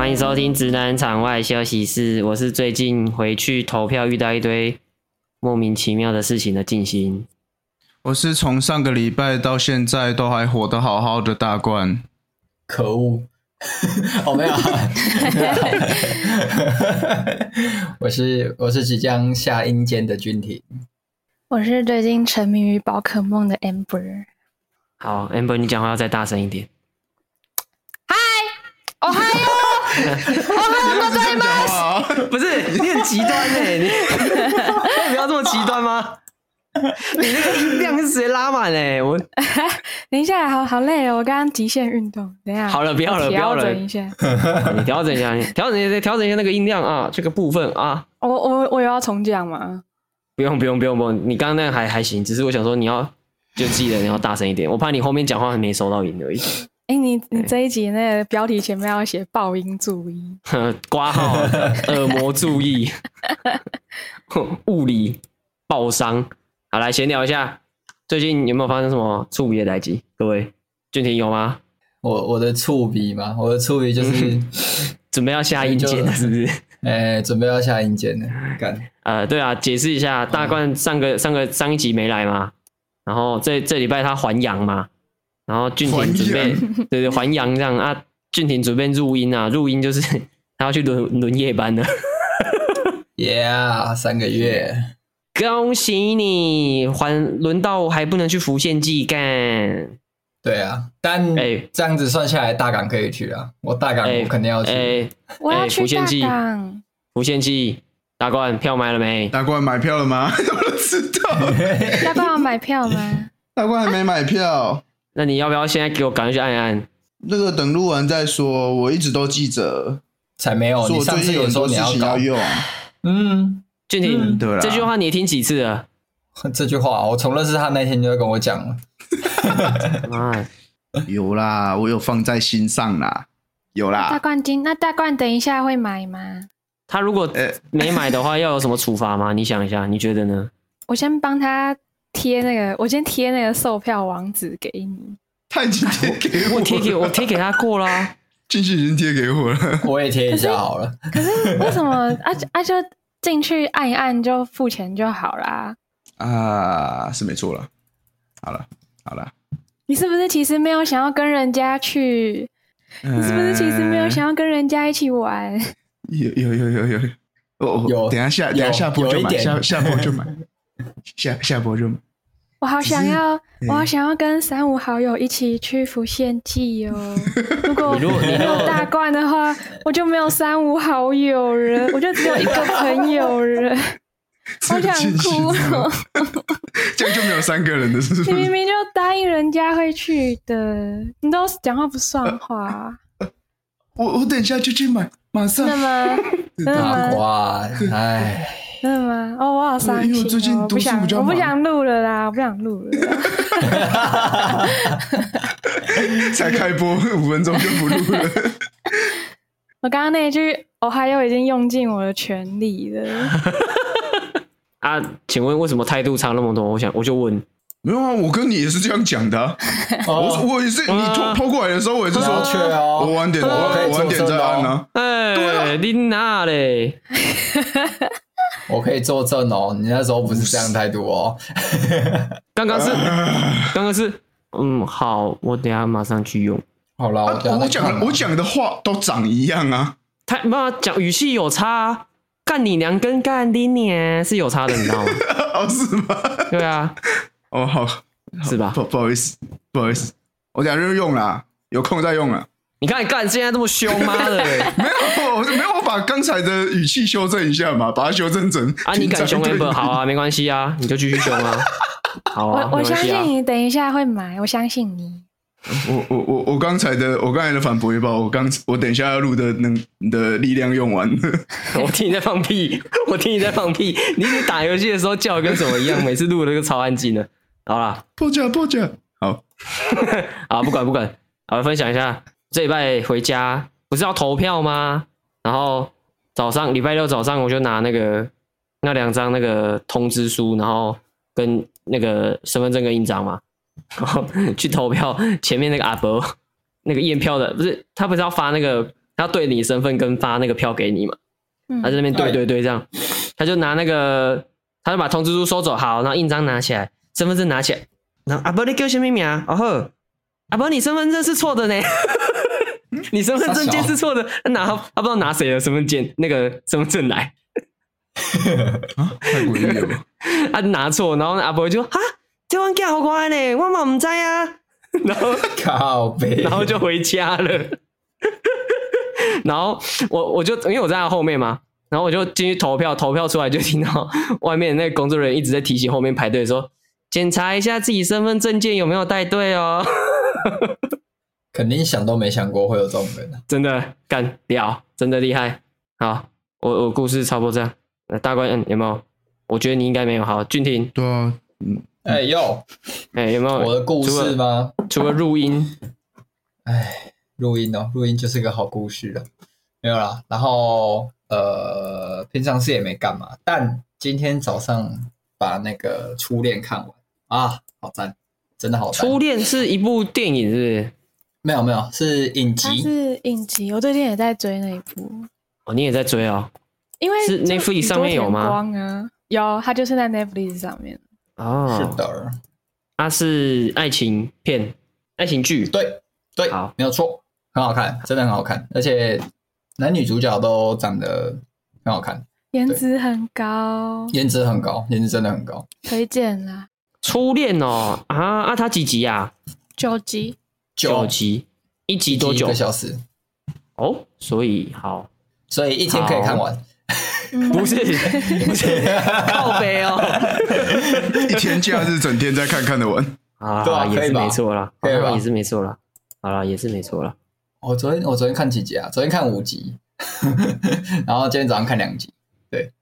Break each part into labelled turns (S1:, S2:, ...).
S1: 欢迎收听《直男场外休息室》，我是最近回去投票遇到一堆莫名其妙的事情的静心。
S2: 我是从上个礼拜到现在都还活得好好的大冠。
S3: 可恶！我 没有。我是我是即将下阴间的君庭。
S4: 我是最近沉迷于宝可梦的 Amber。
S1: 好，Amber，你讲话要再大声一点。
S4: 嗨，哦嗨哟，哦嗨哟，在吗？
S1: 不是，你很极端哎，你不要这么极端吗？你那个音量是直接拉满哎，我
S4: 等一下，好好累哦，我刚刚极限运动，等一下，
S1: 好了，不要了，不要了，
S4: 调整一下，
S1: 你调整一下，你调整一下，调整一下那个音量啊，这个部分啊，
S4: 我我我有要重讲吗？
S1: 不用不用不用不用，你刚刚那个还还行，只是我想说你要就记得你要大声一点，我怕你后面讲话还没收到音而已。
S4: 哎、欸，你你这一集那个标题前面要写爆音 注意，
S1: 挂号耳膜注意，物理爆伤。好，来闲聊一下，最近有没有发生什么触笔的代际？各位，俊廷有吗？
S3: 我我的触笔嘛，我的触笔就是
S1: 准备要下阴间了，是不是？
S3: 哎、欸，准备要下阴间了，干。
S1: 呃，对啊，解释一下，大冠上个上个上一集没来嘛，然后这这礼拜他还阳嘛，然后俊廷准备阳对对还阳这样啊，俊廷准备入音啊，入音就是 他要去轮轮夜班了
S3: ，Yeah，三个月。
S1: 恭喜你，还轮到还不能去浮现祭干。
S3: 对啊，但哎，这样子算下来，大港可以去啊。我大港我肯定要去。
S1: 哎，
S4: 我要去大
S1: 港。浮现祭，大冠票买了没？
S2: 大冠买票了吗？我知道。
S4: 大冠要买票吗？
S2: 大冠还没买票。
S1: 那你要不要现在给我赶快去按一按？
S2: 那个等录完再说。我一直都记着。
S3: 才没有，你上次有说你要搞
S2: 用。
S3: 嗯。
S1: 俊廷，嗯、对这句话你也听几次了？
S3: 这句话我从认识他那天就要跟我讲了。
S1: 啊，
S2: 有啦，我有放在心上啦，有啦。
S4: 大冠军，那大冠等一下会买吗？
S1: 他如果没买的话，要有什么处罚吗？你想一下，你觉得呢？
S4: 我先帮他贴那个，我先贴那个售票网址给你。
S2: 他已经贴给我，
S1: 我贴给我贴给他过啦。
S2: 进去已经贴给我了，
S3: 我也贴一下好了。
S4: 可是，为什么？啊啊就。进去按一按就付钱就好啦。
S2: 啊，是没错了。好了，好了。
S4: 你是不是其实没有想要跟人家去？呃、你是不是其实没有想要跟人家一起玩？
S2: 有有有有有哦，有。等下下等下下播就买，下下播就买，下下播就。
S4: 我好想要，我好想要跟三五好友一起去浮现祭哦。如果没有大罐的话，我就没有三五好友了，我就只有一个朋友了。好想哭哦！
S2: 这样就没有三个人的是不是？
S4: 你明明就答应人家会去的，你都讲话不算话。
S2: 我我等一下就去买，马上。
S4: 真的吗？真的吗？
S3: 哎。
S4: 真的吗？哦，我好伤心，哦，我不想，我不想录了啦，我不想录了。
S2: 才开播五分钟就不录了。
S4: 我刚刚那一句“哦嗨哟”已经用尽我的全力了。
S1: 啊，请问为什么态度差那么多？我想，我就问。
S2: 没有啊，我跟你也是这样讲的，啊。我我也是，你拖拖过来的时候，我也是说，我晚点，我晚点再按呢。
S1: 哎，对，你哪嘞？
S3: 我可以作证哦，你那时候不是这样态度哦。
S1: 刚刚是，刚刚是，嗯，好，我等下马上去用。
S3: 好了，我讲
S2: 我讲的话都长一样啊。
S1: 他妈讲语气有差，干你娘跟干你娘是有差的，你知道吗？
S2: 哦，是吗？
S1: 对啊。
S2: 哦，好，
S1: 是吧？
S2: 不不好意思，不好意思，我等下就用了，有空再用了。
S1: 你看，你干现在这么凶，妈的！
S2: 没有，我没有，我把刚才的语气修正一下嘛，把它修正成
S1: 啊，你敢凶 Amber 好啊，没关系啊，你就继续凶啊，好啊，
S4: 我我相信你，等一下会买，我相信你。
S2: 我我我我刚才的我刚才的反驳也把我刚我等一下要录的能的力量用完了。
S1: 我听你在放屁，我听你在放屁，你你打游戏的时候叫的跟什么一样，每次录的都超安静的。好啦，
S2: 破甲破甲，好，
S1: 啊，不管不管，好，分享一下。这礼拜回家不是要投票吗？然后早上礼拜六早上我就拿那个那两张那个通知书，然后跟那个身份证跟印章嘛，然 后去投票。前面那个阿伯 那个验票的不是他不是要发那个他要对你身份跟发那个票给你嘛，他在那边对对对这样，他就拿那个，他就把通知书收走，好，然后印章拿起来，身份证拿起来，然后阿伯你叫什么名啊？哦呵，阿伯你身份证是错的呢，你身份证件是错的，他拿他不知道拿谁的身份证那个身份证来，
S2: 啊，太诡异了。吧，
S1: 他拿错，然后阿伯就哈，这玩意好乖呢，我嘛唔知啊。然后
S3: 靠北，
S1: 然后就回家了。然后我我就因为我在他后面嘛，然后我就进去投票，投票出来就听到外面那个工作人员一直在提醒后面排队说，检查一下自己身份证件有没有带队哦。
S3: 肯定想都没想过会有这种人，
S1: 真的干屌，真的厉害。好，我我故事差不多这样。那大官嗯有没有？我觉得你应该没有。好，俊廷。
S2: 对啊，嗯。
S3: 哎呦，
S1: 哎有没有
S3: 我的故事吗？
S1: 除了录音，
S3: 哎，录音哦，录音就是个好故事了，没有啦。然后呃，平常事也没干嘛，但今天早上把那个初恋看完啊，好赞，真的好。
S1: 初恋是一部电影是不是？
S3: 没有没有，是影集，
S4: 是影集。我最近也在追那一部。
S1: 哦，你也在追哦？
S4: 因为
S1: 是 Netflix 上面有吗？
S4: 光啊，有，它就是在 Netflix 上面。
S1: 哦，
S3: 是的，
S1: 它是爱情片、爱情剧，
S3: 对对，
S1: 好，
S3: 没有错，很好看，真的很好看，而且男女主角都长得很好看，
S4: 颜值很高，
S3: 颜值很高，颜值真的很高，
S4: 推荐啦。
S1: 初恋哦，啊啊，它几集啊？
S4: 九集，
S1: 九集，一集多久？
S3: 一个小时。
S1: 哦，所以好，
S3: 所以一天可以看完。
S1: 不是 不是靠北哦，
S2: 一天假日整天在看看的完
S1: 啊，对啊，也是没错啦，对吧？也是没错啦，好了，也是没错啦。
S3: 我昨天我昨天看几集啊？昨天看五集，然后今天早上看两集。对，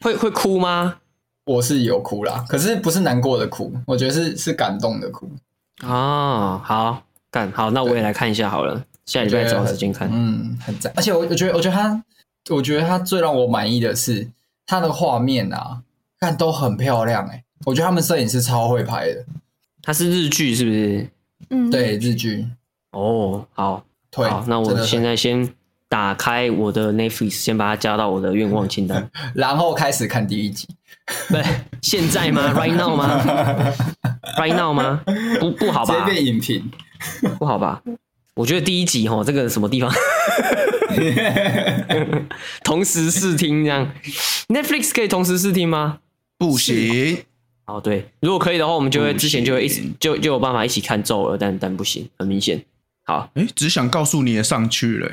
S1: 会会哭吗？
S3: 我是有哭啦，可是不是难过的哭，我觉得是是感动的哭。
S1: 哦，好，干好，那我也来看一下好了，下礼拜找时间看。
S3: 嗯，很赞，而且我我觉得我觉得他。我觉得他最让我满意的是他的画面啊，看都很漂亮哎、欸。我觉得他们摄影师超会拍的。
S1: 他是日剧是不是？
S3: 嗯，对，日剧。
S1: 哦，好，
S3: 推
S1: 好，那我现在先打开我的 Netflix，先把它加到我的愿望清单，
S3: 然后开始看第一集。
S1: 对，现在吗？Right now 吗？Right now 吗？不，不好吧？
S3: 这边影评
S1: 不好吧？我觉得第一集齁，这个什么地方？同时试听这样，Netflix 可以同时试听吗？
S2: 不行。
S1: 哦，对，如果可以的话，我们就会之前就会一起就就有办法一起看咒了，但但不行，很明显。好，
S2: 哎，只想告诉你也上去了，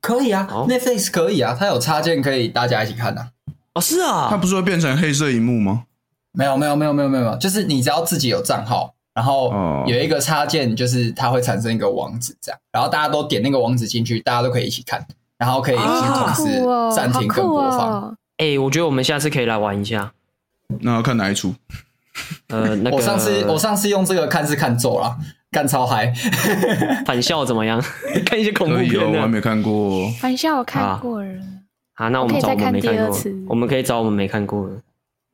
S3: 可以啊，Netflix 可以啊，它有插件可以大家一起看啊。
S1: 哦，是啊，
S2: 它不是会变成黑色荧幕吗？
S3: 没有，没有，没有，没有，没有，就是你只要自己有账号。然后有一个插件，就是它会产生一个网址，这样，然后大家都点那个网址进去，大家都可以一起看，然后可以一起同时暂停跟播放。
S1: 哎，我觉得我们下次可以来玩一下。
S2: 那要看哪一出？
S1: 呃，那个
S3: 我上次我上次用这个看是看咒了，干超嗨。
S1: 返校怎么样？看一些恐怖片，
S2: 我还没看过。
S4: 返校我看过了。
S1: 好，那我们找我们没看过，我们可以找我们没看过的。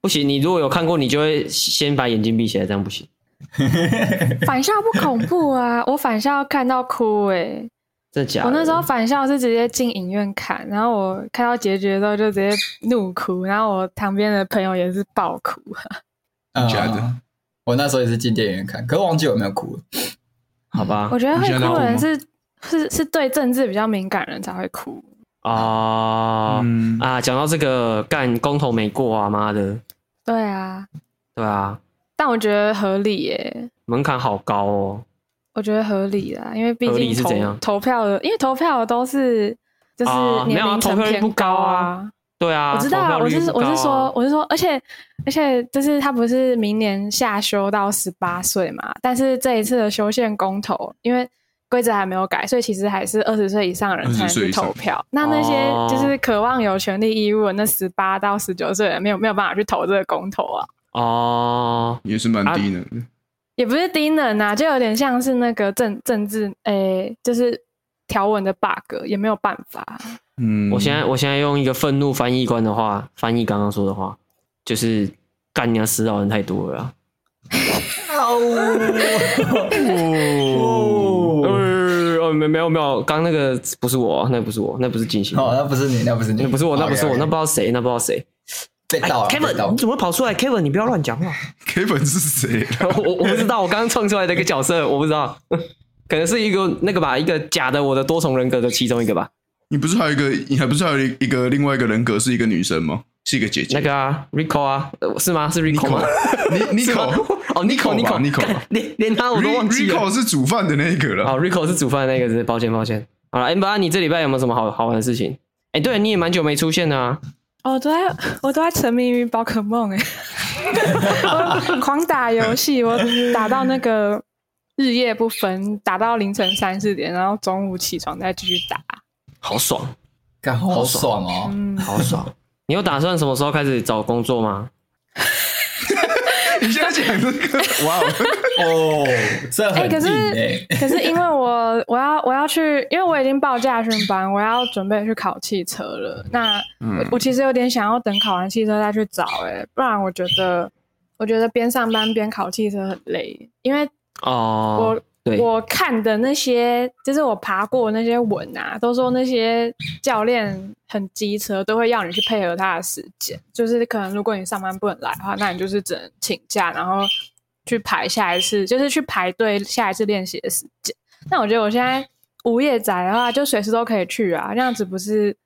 S1: 不行，你如果有看过，你就会先把眼睛闭起来，这样不行。
S4: 返校不恐怖啊！我返校看到哭哎、欸，
S1: 真的假的？
S4: 我那时候返校是直接进影院看，然后我看到结局的时候就直接怒哭，然后我旁边的朋友也是爆哭。
S3: 假的、嗯？我那时候也是进电影院看，可是忘记有没有哭了。
S1: 好吧，
S4: 我觉得会哭的人是是是对政治比较敏感的人才会哭
S1: 啊、嗯、啊！讲到这个，干公投没过啊，妈的！
S4: 对啊，
S1: 对啊。
S4: 但我觉得合理耶，
S1: 门槛好高哦。
S4: 我觉得合理啦，因为毕竟
S1: 投是怎样？
S4: 投票的，因为投票的都是就是年龄层偏高啊。
S1: 对啊，
S4: 我知道啊，我是我是说我是说，而且而且就是他不是明年下修到十八岁嘛？但是这一次的修宪公投，因为规则还没有改，所以其实还是二十岁以上的人才能去投票。那那些就是渴望有权利义务的那十八到十九岁的人，没有没有办法去投这个公投啊。
S2: 哦，也是蛮低能的，
S4: 也不是低能啊，就有点像是那个政政治，诶、欸，就是条文的 bug，也没有办法。
S1: 嗯，我现在我现在用一个愤怒翻译官的话翻译刚刚说的话，就是干娘死老人太多了。哦，有没没有没有，刚那个不是我，那不是我，那不是金星。
S3: 哦，那不是你，那不是你，
S1: 那不是我，那不是我，那不知道谁，那不知道谁。
S3: 被盗了
S1: ，Kevin，你怎么会跑出来？Kevin，你不要乱讲话。
S2: Kevin 是谁？
S1: 我我不知道，我刚刚创出来的一个角色，我不知道，可能是一个那个吧，一个假的我的多重人格的其中一个吧。
S2: 你不是还有一个，你还不是还有一个另外一个人格是一个女生吗？是一个姐姐。
S1: 那个啊，Rico 啊，是吗？是 Rico 吗？
S2: 你 Nico
S1: 哦，Nico，Nico，Nico，连连他我都忘记了。
S2: Rico 是煮饭的那个了。
S1: 哦，Rico 是煮饭的那个，是抱歉抱歉。好了，M 八，你这礼拜有没有什么好好玩的事情？哎，对，你也蛮久没出现的啊。
S4: 我都在，我都在沉迷于宝可梦哎，我狂打游戏，我打到那个日夜不分，打到凌晨三四点，然后中午起床再继续打，
S1: 好爽，
S3: 干好爽哦，
S4: 嗯，
S1: 好爽。你有打算什么时候开始找工作吗？
S2: 你现在讲这个，哇
S3: 哦，这很硬欸。
S4: 可是可是因为我我要我要去，因为我已经报驾训班，我要准备去考汽车了。那我我其实有点想要等考完汽车再去找，哎，不然我觉得我觉得边上班边考汽车很累，因为
S1: 哦，
S4: 我。对我看的那些，就是我爬过那些文啊，都说那些教练很机车，都会要你去配合他的时间。就是可能如果你上班不能来的话，那你就是只能请假，然后去排下一次，就是去排队下一次练习的时间。那我觉得我现在无业仔的话，就随时都可以去啊，那样子不是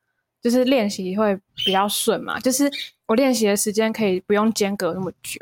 S4: 就是练习会比较顺嘛？就是我练习的时间可以不用间隔那么久。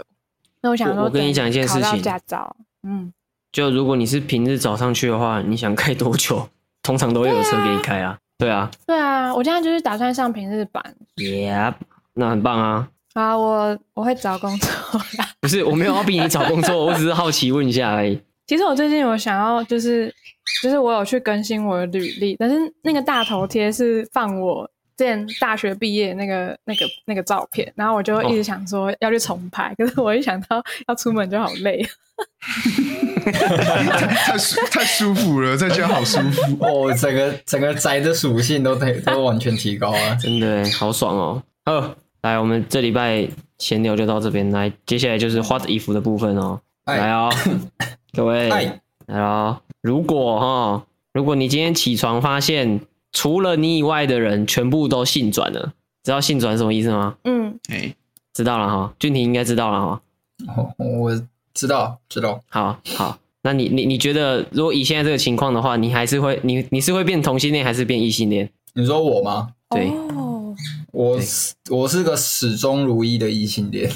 S4: 那我想说，
S1: 我跟你讲一件事情，
S4: 考到驾照，嗯。
S1: 就如果你是平日早上去的话，你想开多久，通常都会有车给你开啊。对啊，
S4: 对啊，我现在就是打算上平日班。
S1: Yeah，那很棒啊。
S4: 啊，我我会找工作啦。
S1: 不是，我没有要逼你找工作，我只是好奇问一下而已。
S4: 其实我最近有想要，就是就是我有去更新我的履历，但是那个大头贴是放我之前大学毕业那个那个那个照片，然后我就一直想说要去重拍，哦、可是我一想到要出门就好累。
S2: 太舒太舒服了，在家好舒服
S3: 哦！整个整个宅的属性都都都完全提高了，
S1: 真的好爽哦！好，来，我们这礼拜闲聊就到这边，来，接下来就是 What if 的部分哦，来哦，各位，来哦，如果哈，如果你今天起床发现除了你以外的人全部都性转了，知道性转什么意思吗？
S4: 嗯，
S2: 哎，
S1: 知道了哈，俊廷应该知道了哈，
S3: 我。知道，知道。
S1: 好好，那你你你觉得，如果以现在这个情况的话，你还是会你你是会变同性恋还是变异性恋？
S3: 你说我吗？
S1: 对，
S4: 哦、
S3: 我是我是个始终如一的异性恋。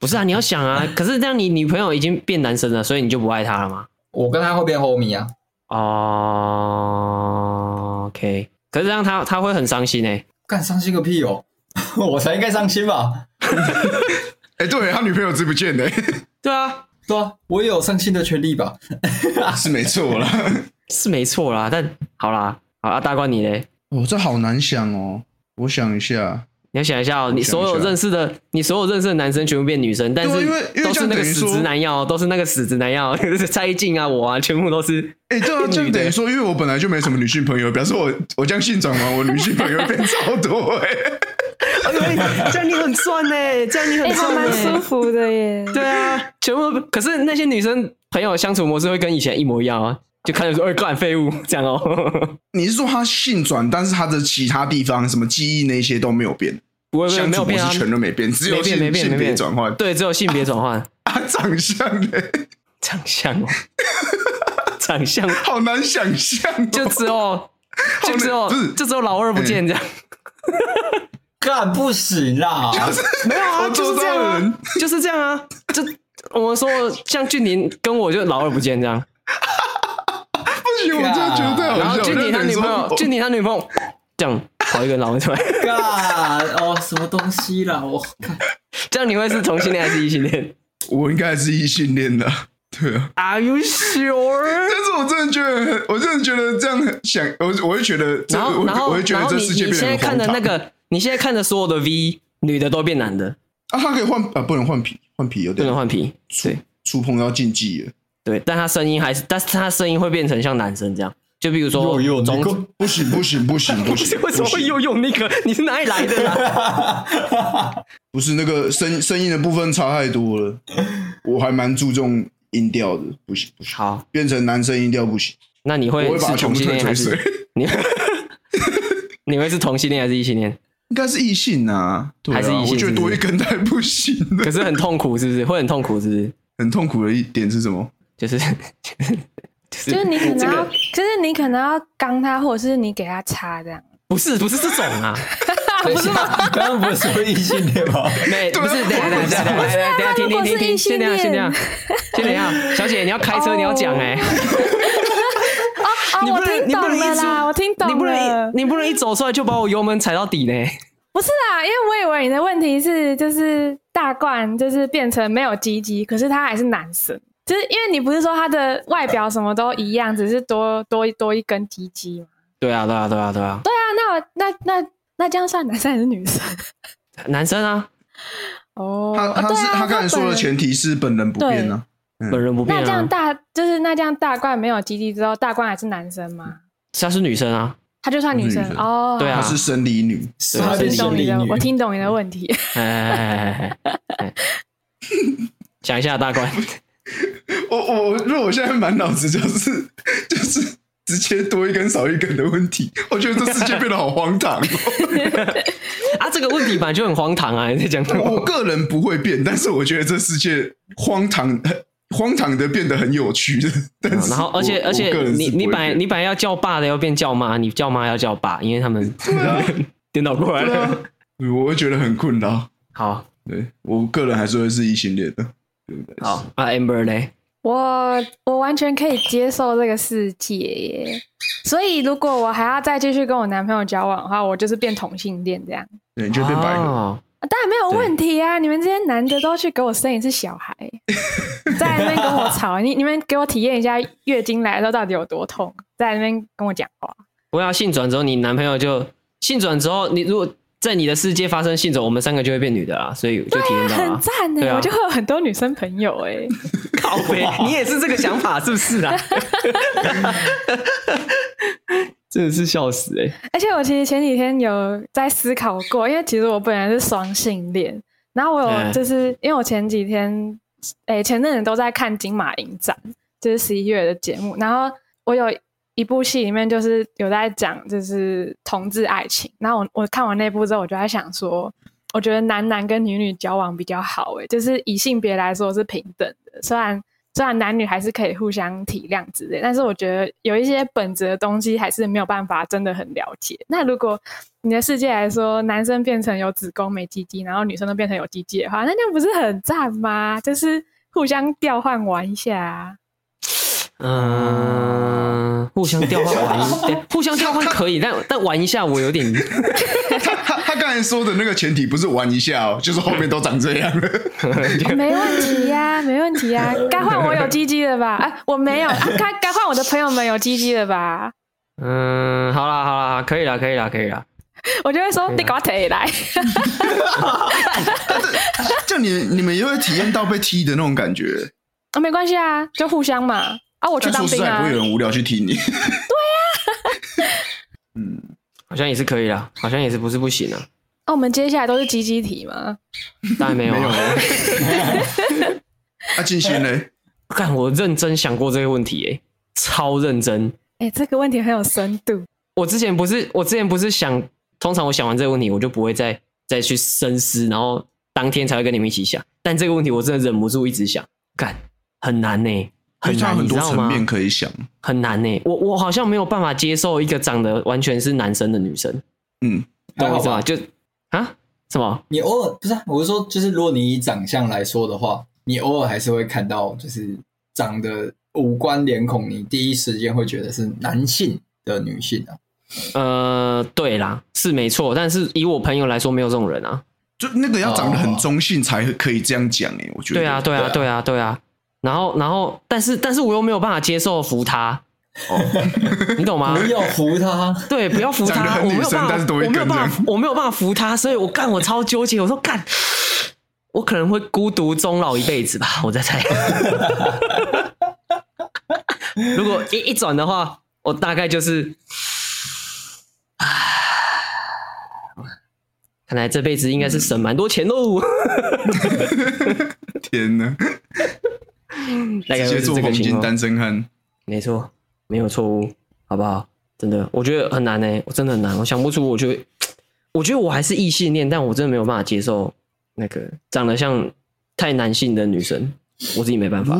S1: 不是啊，你要想啊，可是这样你女朋友已经变男生了，所以你就不爱她了吗？
S3: 我跟她会变 homie 啊。
S1: 哦、uh,，OK，可是这样他他会很伤心哎、欸，
S3: 干伤心个屁哦，我才应该伤心吧？
S2: 哎、欸，对他女朋友知不见呢、欸，
S1: 对啊。
S3: 对啊，我也有伤心的权利吧？
S2: 是没错啦，
S1: 是没错啦。但好啦，好啊，大冠你嘞？
S2: 哦，这好难想哦。我想一下，
S1: 你要想一下哦。你所有认识的，你所有认识的男生全部变女生，但是
S2: 因为
S1: 都是那个死直男药，都是那个死直男药，蔡依静啊，我啊，全部都是。
S2: 哎、欸，对啊，就等于说，因为我本来就没什么女性朋友，表示我我这样性转完，我女性朋友变超多 哎、欸。
S1: 这样你很赚呢，这样你很赚，
S4: 蛮舒服的耶。
S1: 对啊，全部可是那些女生朋友相处模式会跟以前一模一样啊，就看着说，哎，干废物这样哦。
S2: 你是说他性转，但是他的其他地方什么记忆那些都没有变？
S1: 不会，没有变啊，
S2: 全都没变，只有性别转换。
S1: 对，只有性别转换。
S2: 啊，长相呢？
S1: 长相哦，长相
S2: 好难想象，
S1: 就只有，就只有，就只有老二不见这样。
S3: 干不行啦！
S1: 没有啊，就是这样啊，就是这样啊。就我们说，像俊廷跟我就老二不见
S2: 这样。我真的觉得太好笑。
S1: 然后俊廷他女朋友，俊廷他女朋友这样跑一个老二出来。
S3: 干哦，什么东西啦？我
S1: 这样你会是同性恋还是异性恋？
S2: 我应该是异性恋的。对啊。
S1: Are you sure？
S2: 但是我真的觉得，我真的觉得这样想，我我会觉得，
S1: 然后然后
S2: 我会觉得这世界变得
S1: 现在看的那个。你现在看的所有的 V 女的都变男的
S2: 啊？他可以换啊？不能换皮，换皮有点
S1: 不能换皮，对，
S2: 触碰到禁忌了。
S1: 对，但他声音还是，但是他声音会变成像男生这样。就比如说，
S2: 有有那个不行不行不行不行，
S1: 为什么会又用那个？你是哪里来的啦？
S2: 不是那个声声音的部分差太多了，我还蛮注重音调的，不行不行，
S1: 好，
S2: 变成男生音调不行。
S1: 那你会是同性恋还是你？你会是同性恋还是异性恋？
S2: 应该是异性啊，
S1: 还是异性？
S2: 我觉得多一根太不行了。
S1: 可是很痛苦，是不是？会很痛苦，是不是？
S2: 很痛苦的一点是什么？
S1: 就是
S4: 就是就是你可能要，就是你可能要刚他，或者是你给他插这样。
S1: 不是，不是这种啊，
S3: 不是吗？刚刚不是说异性恋吗？
S1: 没，不是，等下等下等下等下，停停停停，先等下先等下先等下，小姐你要开车你要讲哎。
S4: 你不能，你不能一啦，我听懂了。
S1: 你不能，你不能一走出来就把我油门踩到底呢。
S4: 不是啊，因为我以为你的问题是，就是大冠就是变成没有鸡鸡，可是他还是男生，就是因为你不是说他的外表什么都一样，只是多多多一根鸡鸡吗？
S1: 对啊，对啊，对啊，对啊。
S4: 对啊，那那那那这样算男生还是女生？
S1: 男生啊。
S4: 哦，
S2: 他他是他刚才说的前提是本人不变呢。
S1: 本人不变。
S4: 那这样大就是那这样大冠没有鸡鸡之后，大冠还是男生吗？
S1: 他是女生啊。
S4: 他就算女生哦，
S1: 对啊，
S2: 她是生理女，
S4: 我听懂你的，我听懂你的问题。
S1: 讲一下大冠，
S2: 我我如果我现在满脑子就是就是直接多一根少一根的问题，我觉得这世界变得好荒唐
S1: 啊！这个问题本来就很荒唐啊！你在讲，
S2: 我个人不会变，但是我觉得这世界荒唐。荒唐的变得很有趣的，但是
S1: 然后而且而且你你本来你本来要叫爸的要变叫妈，你叫妈要叫爸，因为他们 颠倒过来了，
S2: 我会觉得很困扰。
S1: 好，
S2: 对我个人还是会是异性恋的，
S1: 好，啊，Amber 呢？
S4: 我我完全可以接受这个世界耶，所以如果我还要再继续跟我男朋友交往的话，我就是变同性恋这样，
S2: 对，你就变白了。
S4: 当然没有问题啊！你们这些男的都去给我生一次小孩，在那边跟我吵，你你们给我体验一下月经来的时候到底有多痛，在那边跟我讲话。
S1: 不要性转之后，你男朋友就性转之后，你如果在你的世界发生性走，我们三个就会变女的啦，所以就体验到了，
S4: 很赞哎！我就会有很多女生朋友哎，
S1: 靠北，你也是这个想法是不是啊？真的是笑死哎、欸！
S4: 而且我其实前几天有在思考过，因为其实我本来是双性恋，然后我有就是因为我前几天诶、欸、前阵子都在看金马影展，就是十一月的节目，然后我有一部戏里面就是有在讲就是同志爱情，然后我我看完那部之后，我就在想说，我觉得男男跟女女交往比较好诶、就是以性别来说是平等的，虽然。虽然男女还是可以互相体谅之类，但是我觉得有一些本质的东西还是没有办法真的很了解。那如果你的世界来说，男生变成有子宫没鸡鸡，然后女生都变成有鸡鸡的话，那这样不是很赞吗？就是互相调换玩一下。
S1: 嗯，互相调换玩，互相调换可以，但但玩一下我有点。
S2: 他他他刚才说的那个前提不是玩一下哦，就是后面都长这
S4: 样没问题呀、啊，没问题呀、啊，该换我有鸡鸡了吧？哎，我没有，该该换我的朋友们有鸡鸡了吧？
S1: 嗯，好啦好啦，可以了可以了可以了。
S4: 我就会说你给我腿来。
S2: 就你你们也会体验到被踢的那种感觉？
S4: 啊，没关系啊，就互相嘛。啊，我去当兵啊！
S2: 不会有人无聊去踢你。对
S4: 呀，
S2: 嗯，
S1: 好像也是可以啦，好像也是不是不行啊。
S4: 那我们接下来都是鸡鸡题吗？
S1: 当然没有，没有。
S2: 啊，进行呢！
S1: 看我认真想过这个问题，哎，超认真。
S4: 哎，这个问题很有深度。
S1: 我之前不是，我之前不是想，通常我想完这个问题，我就不会再再去深思，然后当天才会跟你们一起想。但这个问题我真的忍不住一直想，干很难呢。很难，
S2: 很多层面可以想，
S1: 很难呢。我我好像没有办法接受一个长得完全是男生的女生。
S2: 嗯，
S1: 懂我意思吗？就啊，什么？
S3: 你偶尔不是、啊？我是说，就是如果你以长相来说的话，你偶尔还是会看到，就是长得五官脸孔，你第一时间会觉得是男性的女性啊。
S1: 呃，对啦，是没错。但是以我朋友来说，没有这种人啊。
S2: 就那个要长得很中性才可以这样讲哎，我觉得。
S1: 对啊，对啊，对啊，对啊。然后，然后，但是，但是我又没有办法接受扶他，哦，你懂吗？
S3: 不要扶他，
S1: 对，不要扶他，我没有办法，我没有办法，我没有办法扶他，所以我干，我超纠结。我说干，我可能会孤独终老一辈子吧，我在猜。如果一一转的话，我大概就是，唉，看来这辈子应该是省蛮多钱喽。
S2: 天哪！
S1: 直接
S2: 做黄金单身汉，
S1: 没错。没有错误，好不好？真的，我觉得很难呢，我真的很难，我想不出，我觉得，我觉得我还是异性恋，但我真的没有办法接受那个长得像太男性的女生，我自己没办法。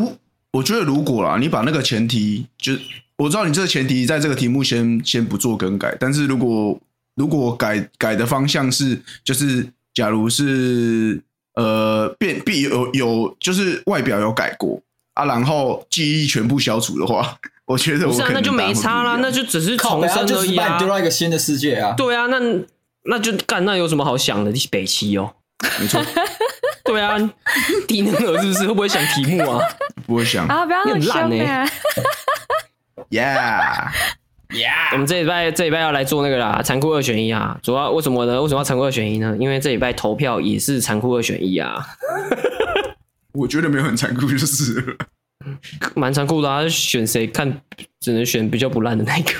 S2: 我觉得如果啦，你把那个前提，就我知道你这个前提在这个题目先先不做更改，但是如果如果改改的方向是，就是假如是呃变必有有就是外表有改过啊，然后记忆全部消除的话，我觉得我可能
S1: 不是、啊、那就没差啦，那就只是重生而已啊，
S3: 丢到一个新的世界啊。
S1: 对啊，那那就干，那有什么好想的？北七哦，没错。对啊，低能儿是不是？会不会想题目啊？
S2: 不会想
S4: 啊，不要那么凶啊
S2: ！Yeah。
S1: Yeah，我们这礼拜这礼拜要来做那个啦，残酷二选一啊！主要为什么呢？为什么要残酷二选一呢？因为这礼拜投票也是残酷二选一啊！
S2: 我觉得没有很残酷，就是了，
S1: 蛮残酷的啊！选谁看，只能选比较不烂的那个，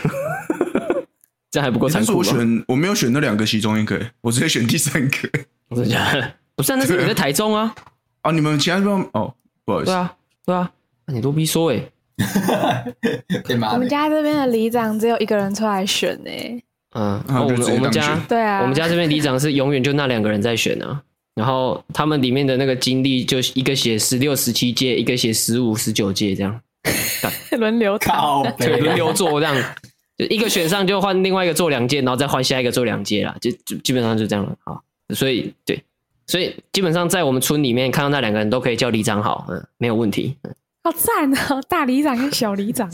S1: 这样还不够残酷吗？但是
S2: 我选我没有选那两个其中一个，我直接选第三个。
S1: 真的假的？不是，那是你在台中啊！
S2: 啊，你们其他地方哦，不好意思，
S1: 对啊，对啊，你都必说哎。
S4: 我们家这边的里长只有一个人出来选呢、欸。
S1: 嗯，我们我们家
S4: 对啊，
S1: 我们家这边里长是永远就那两个人在选啊。然后他们里面的那个经历，就一个写十六、十七届，一个写十五、十九届这样，
S4: 轮流考，
S1: 对，轮流做这样，就一个选上就换另外一个做两届，然后再换下一个做两届啦，就就基本上就这样了。啊。所以对，所以基本上在我们村里面看到那两个人都可以叫里长好，嗯，没有问题。嗯
S4: 好赞哦，大里长跟小里长。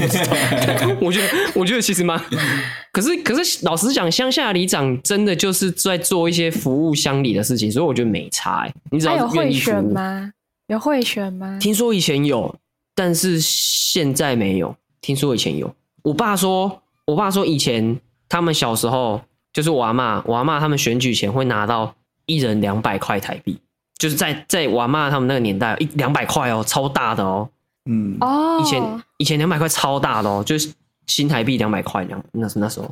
S1: 我觉得，我觉得其实蛮 可是，可是，老实讲，乡下里长真的就是在做一些服务乡里的事情，所以我觉得没差。你只要有会
S4: 选吗？有会选吗？
S1: 听说以前有，但是现在没有。听说以前有。我爸说，我爸说以前他们小时候，就是我阿妈，我阿妈他们选举前会拿到一人两百块台币。就是在在我妈他们那个年代，一两百块哦，超大的哦，
S2: 嗯
S1: 哦，以前以前两百块超大的哦，就是新台币两百块两，那是那时候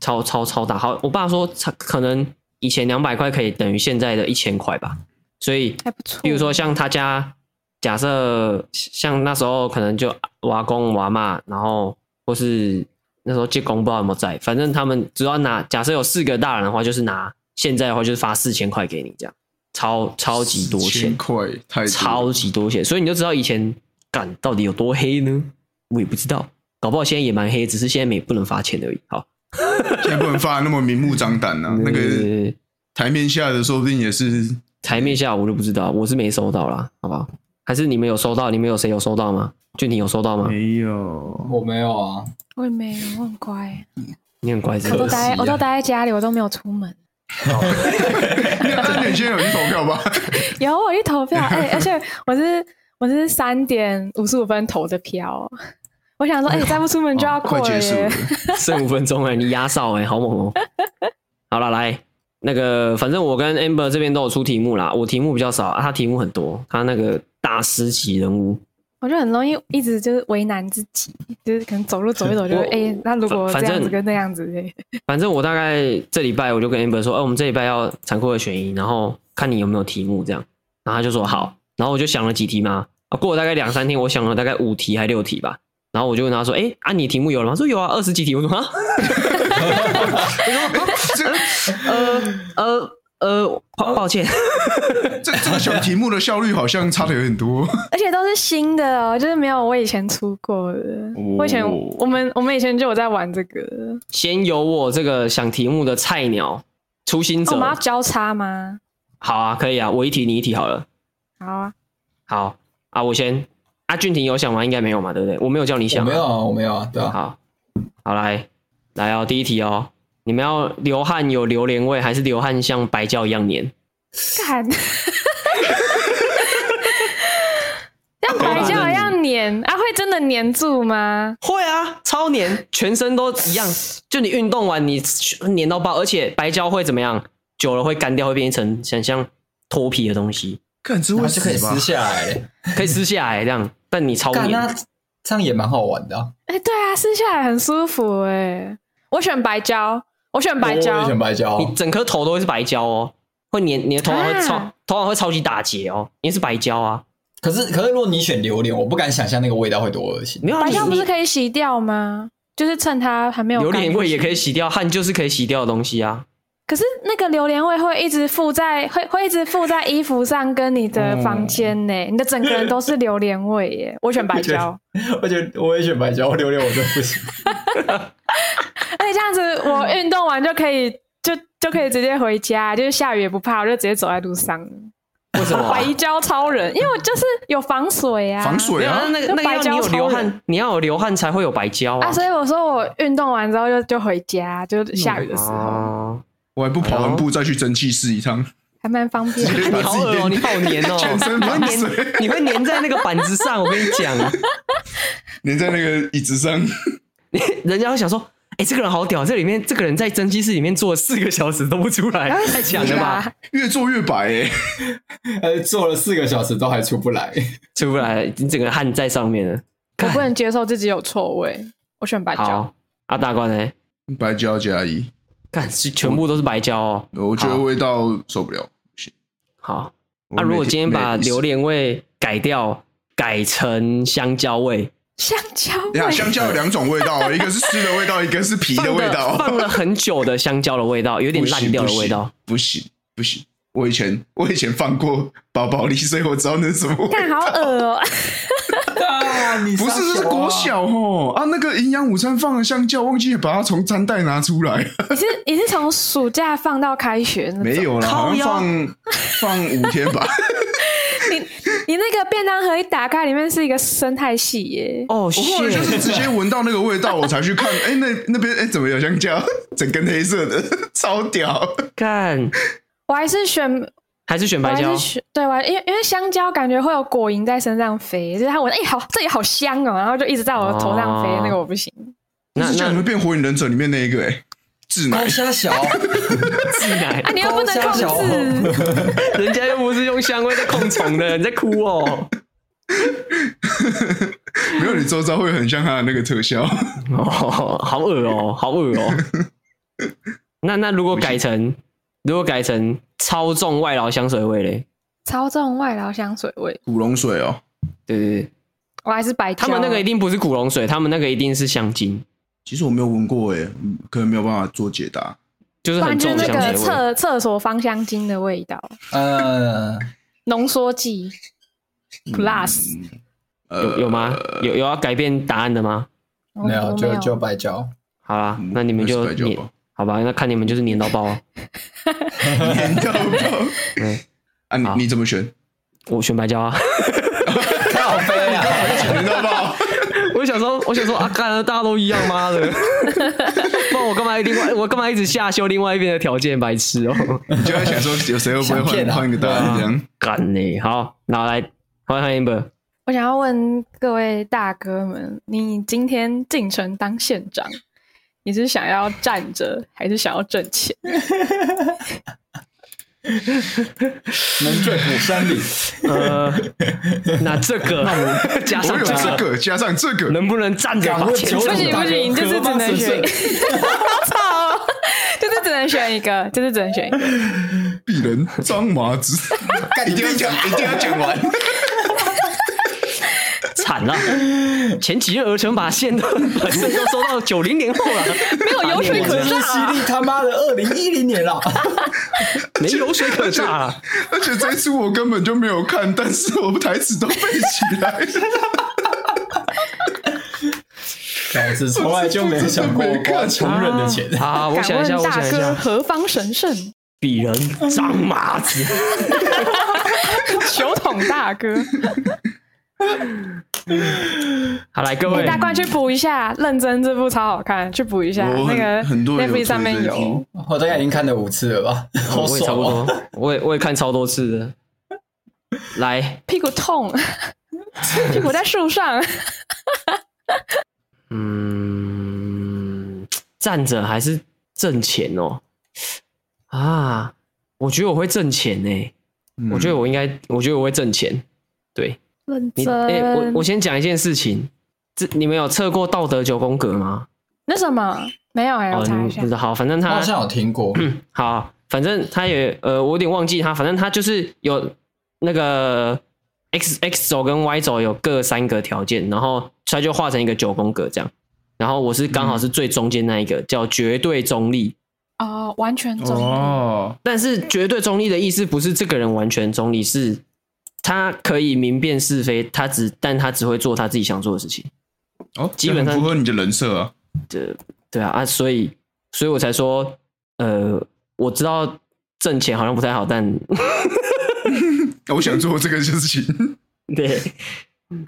S1: 超超超大。好，我爸说，可能以前两百块可以等于现在的一千块吧，所以
S4: 还不错。
S1: 比如说像他家，假设像那时候可能就我阿公我阿嬷，然后或是那时候借公不知道有没有在，反正他们只要拿，假设有四个大人的话，就是拿现在的话就是发四千块给你这样。超超级多钱，
S2: 块太
S1: 超级多钱，所以你就知道以前干到底有多黑呢？我也不知道，搞不好现在也蛮黑，只是现在没不能发钱而已。好，
S2: 现在不能发那么明目张胆啊。那个台面下的说不定也是
S1: 台面下，我就不知道，我是没收到啦，好不好？还是你们有收到？你们有谁有收到吗？就你有收到吗？
S2: 没有，
S3: 我没有啊，
S4: 我也没有，我很乖，
S1: 你很乖，
S4: 我都待我都待在家里，我都没有出门。
S2: 好，那你今天有去投票吧？
S4: 有，我去投票。哎、欸，而且我是我是三点五十五分投的票。我想说，哎、欸，再不出门就要过了耶，
S1: 剩五分钟哎，你压哨哎，好猛哦、喔！好了，来那个，反正我跟 Amber 这边都有出题目啦。我题目比较少啊，他题目很多，他那个大师级人物。
S4: 我就很容易一直就是为难自己，就是可能走路走一走就哎、欸，那如果这样子跟那样子，
S1: 反正我大概这礼拜我就跟 Amber 说，哎、欸，我们这礼拜要残酷二选一，然后看你有没有题目这样，然后他就说好，然后我就想了几题嘛，啊，过了大概两三天，我想了大概五题还六题吧，然后我就问他说，哎、欸，啊，你题目有了吗？说有啊，二十几题。我说啊，呃 呃。呃，抱抱歉，
S2: 这这个小题目的效率好像差的有点多，
S4: 而且都是新的哦，就是没有我以前出过的。哦、我以前我们我们以前就有在玩这个。
S1: 先由我这个想题目的菜鸟初心者，
S4: 我们要交叉吗？
S1: 好啊，可以啊，我一题你一题好了。
S4: 好啊，
S1: 好啊，我先。阿俊廷有想吗？应该没有嘛，对不对？我没有叫你想，
S3: 没有啊，我没有啊，对啊。
S1: 好，好来来哦，第一题哦。你们要流汗有榴莲味，还是流汗像白胶一样黏？
S4: 干，像白胶一样黏 啊？会真的黏住吗？
S1: 会啊，超黏，全身都一样。就你运动完，你黏到爆，而且白胶会怎么样？久了会干掉，会变成像像脱皮的东西。
S2: 干，这是
S3: 可以撕下来，
S1: 可以撕下来这样。但你超黏，
S3: 这样也蛮好玩的、啊。
S4: 哎、欸，对啊，撕下来很舒服哎、欸。我选白胶。我选白胶，
S3: 我选白胶。
S1: 你整颗头都会是白胶哦，会粘，你的头发会超，
S4: 啊、
S1: 头发会超级打结哦，因为是白胶啊。
S3: 可是可是，如果你选榴莲，我不敢想象那个味道会多恶心。
S1: 没有啊，
S4: 白胶不是可以洗掉吗？就是趁它还没有
S1: 榴莲味也可
S4: 以。
S1: 以洗掉，汗就是可以洗掉的东西啊。
S4: 可是那个榴莲味会一直附在，会会一直附在衣服上，跟你的房间呢、你的整个人都是榴莲味耶。我选白胶，
S3: 我觉得我也选白胶，我榴莲我真不行。
S4: 而且这样子我运动完就可以，就就可以直接回家，就是下雨也不怕，我就直接走在路上。
S1: 为什么？啊、
S4: 白胶超人，因为我就是有防水啊，
S2: 防水啊？
S1: 啊，，那
S4: 个
S1: 那个要你有流汗，你要有流汗才会有白胶啊。
S4: 啊，所以我说我运动完之后就就回家，就下雨的时候、
S1: 哦
S2: 我还不跑完步再去蒸汽室一趟，
S4: 还蛮方便。的。
S1: 你好恶哦、你好黏哦、
S2: 全身防
S1: 你会黏，你会黏在那个板子上。我跟你讲，
S2: 黏在那个椅子上，
S1: 人家会想说，哎、这个人好屌，这里面这个人在蒸汽室里面坐了四个小时都不出来，太强了吧？
S2: 越做越白哎、
S3: 呃，做了四个小时都还出不来。
S1: 出不来，你整个汗在上面了。
S4: 我不能接受自己有臭味，我选白胶。
S1: 好，阿大官呢？
S2: 白胶加一，
S1: 看是全部都是白胶哦。
S2: 我觉得味道受不了，不行。
S1: 好，那、啊、如果今天把榴莲味改掉，改成香蕉味，
S4: 香蕉
S2: 香蕉有两种味道，一个是湿的味道，一个是皮的味道。
S1: 放了很久的香蕉的味道，有点烂掉的味道。
S2: 不行不行，我以前我以前放过宝宝粒，所以我知道那是什么味道。
S4: 看好恶哦、
S3: 啊，你
S2: 不是，这是国小哦啊！那个营养午餐放了香蕉，忘记把它从餐袋拿出来。
S4: 你是你是从暑假放到开学？
S2: 没有啦，好像放放五天吧。
S4: 你你那个便当盒一打开，里面是一个生态系耶。
S1: 哦，
S2: 我后来就是直接闻到那个味道，我才去看。哎、那那边哎、怎么有香蕉？整根黑色的，超屌！
S1: 干，
S4: 我还是选，
S1: 还是选
S4: 我
S1: 白
S4: 胶。对，我还因为因为香蕉感觉会有果蝇在身上飞，就是它闻，哎、好，这里好香哦，然后就一直在我的头上飞，
S1: 哦
S4: 那个我不行。
S2: 那是叫你们变火影忍者里面那一个哎、智奶
S3: 小，
S1: 自奶
S4: 啊，，你又不能控制，
S1: 人家又不是用香味在控虫的，你在哭哦。
S2: 没有你周遭会很像他的那个特效。
S1: 哦，好恶哦，好恶哦。那那如果改成如果改成超重外劳香水味嘞？
S4: 超重外劳香水味，
S2: 古龙水哦，
S1: 对对对，
S4: 我还是白胶。
S1: 他们那个一定不是古龙水，他们那个一定是香精，
S2: 其实我没有闻过哎，嗯可能没有办法做解答。
S1: 就是很
S4: 不然就是那个
S1: 重的香水味。
S4: 厕厕所芳香精的味道，
S3: 呃，
S4: 浓缩剂 Plus。
S2: 呃
S1: 有有吗？有有要改变答案的吗？
S3: 没有，就就白胶。
S1: 好啦，
S2: 嗯
S1: 那你们就黏
S2: 那是白酒吧，
S1: 好吧？那看你们就是粘到爆啊！
S2: 粘到爆。
S1: 嗯，
S2: 啊，你
S1: 好
S2: 你怎么选？
S1: 我选白胶啊！
S3: 靠飞啊！
S2: 粘到爆。
S1: 我想说，我想说啊，干，大家都一样，妈的！不然我干嘛另外，我干嘛一直下修另外一边的条件，白痴哦、
S2: 你就在想说，有谁会不会
S3: 想骗啊
S2: 换换一个答案这样？
S1: 干呢、好，那我来换换一本。
S4: 我想要问各位大哥们，你今天进城当县长，你是想要站着还是想要挣钱？
S3: 能醉虎山里，
S1: 呃，那这个，那我 加上这个，
S2: 这个，加上这个，
S1: 能不能站着把钱？
S4: 不行不行，就是只能选，
S3: 何
S4: 操，就是只能选一个，就是只能选一个。
S2: 鄙人张麻子，一定要讲，一定要讲完。
S1: 惨了！前几日儿城把线都本 身都收到九零年后了，
S4: 没有油水可
S3: 真是犀利他妈的二零一零年了，
S1: 没油水可榨了。
S2: 而且这一出我根本就没有看，但是我台词都背起来了。
S3: 老子从来就没想过花穷人的钱。
S1: 啊，我想一下，我想一下，
S4: 何方神圣？
S1: 鄙人张麻子。
S4: 酒桶大哥，
S1: 好，来各位，
S4: 欸大冠去补一下，认真这部超好看，去补一下。那
S2: 个
S4: Netflix 上面有
S3: 我大概已经看了五次了吧，好
S1: 我也差不！多，我也我也看超多次的。来，
S4: 屁股痛，屁股在树上。
S1: 嗯，站着还是挣钱哦？啊，我觉得我会挣钱呢。我觉得我应该，我觉得我会挣钱。对你，
S4: 认真。
S1: 哎、我我先讲一件事情，这你们有测过道德九宫格吗？
S4: 那什么没有哎、欸，我
S1: 哦，
S4: 查一下
S1: 你不知。道，好，反正他
S3: 好像有听过，
S1: 好，反正他也呃，我有点忘记他，反正他就是有那个 x x 轴跟 y 轴有各三个条件，然后他就画成一个九宫格这样。然后我是刚好是最中间那一个，嗯、叫绝对中立。
S4: 哦，完全中立。
S2: 哦，
S1: 但是绝对中立的意思不是这个人完全中立，是他可以明辨是非，他只但他只会做他自己想做的事情。
S2: 哦，基本上符合你的人设啊。
S1: 对对啊啊，所以所以我才说，呃，我知道挣钱好像不太好，但
S2: 我想做这个事情。
S1: 对，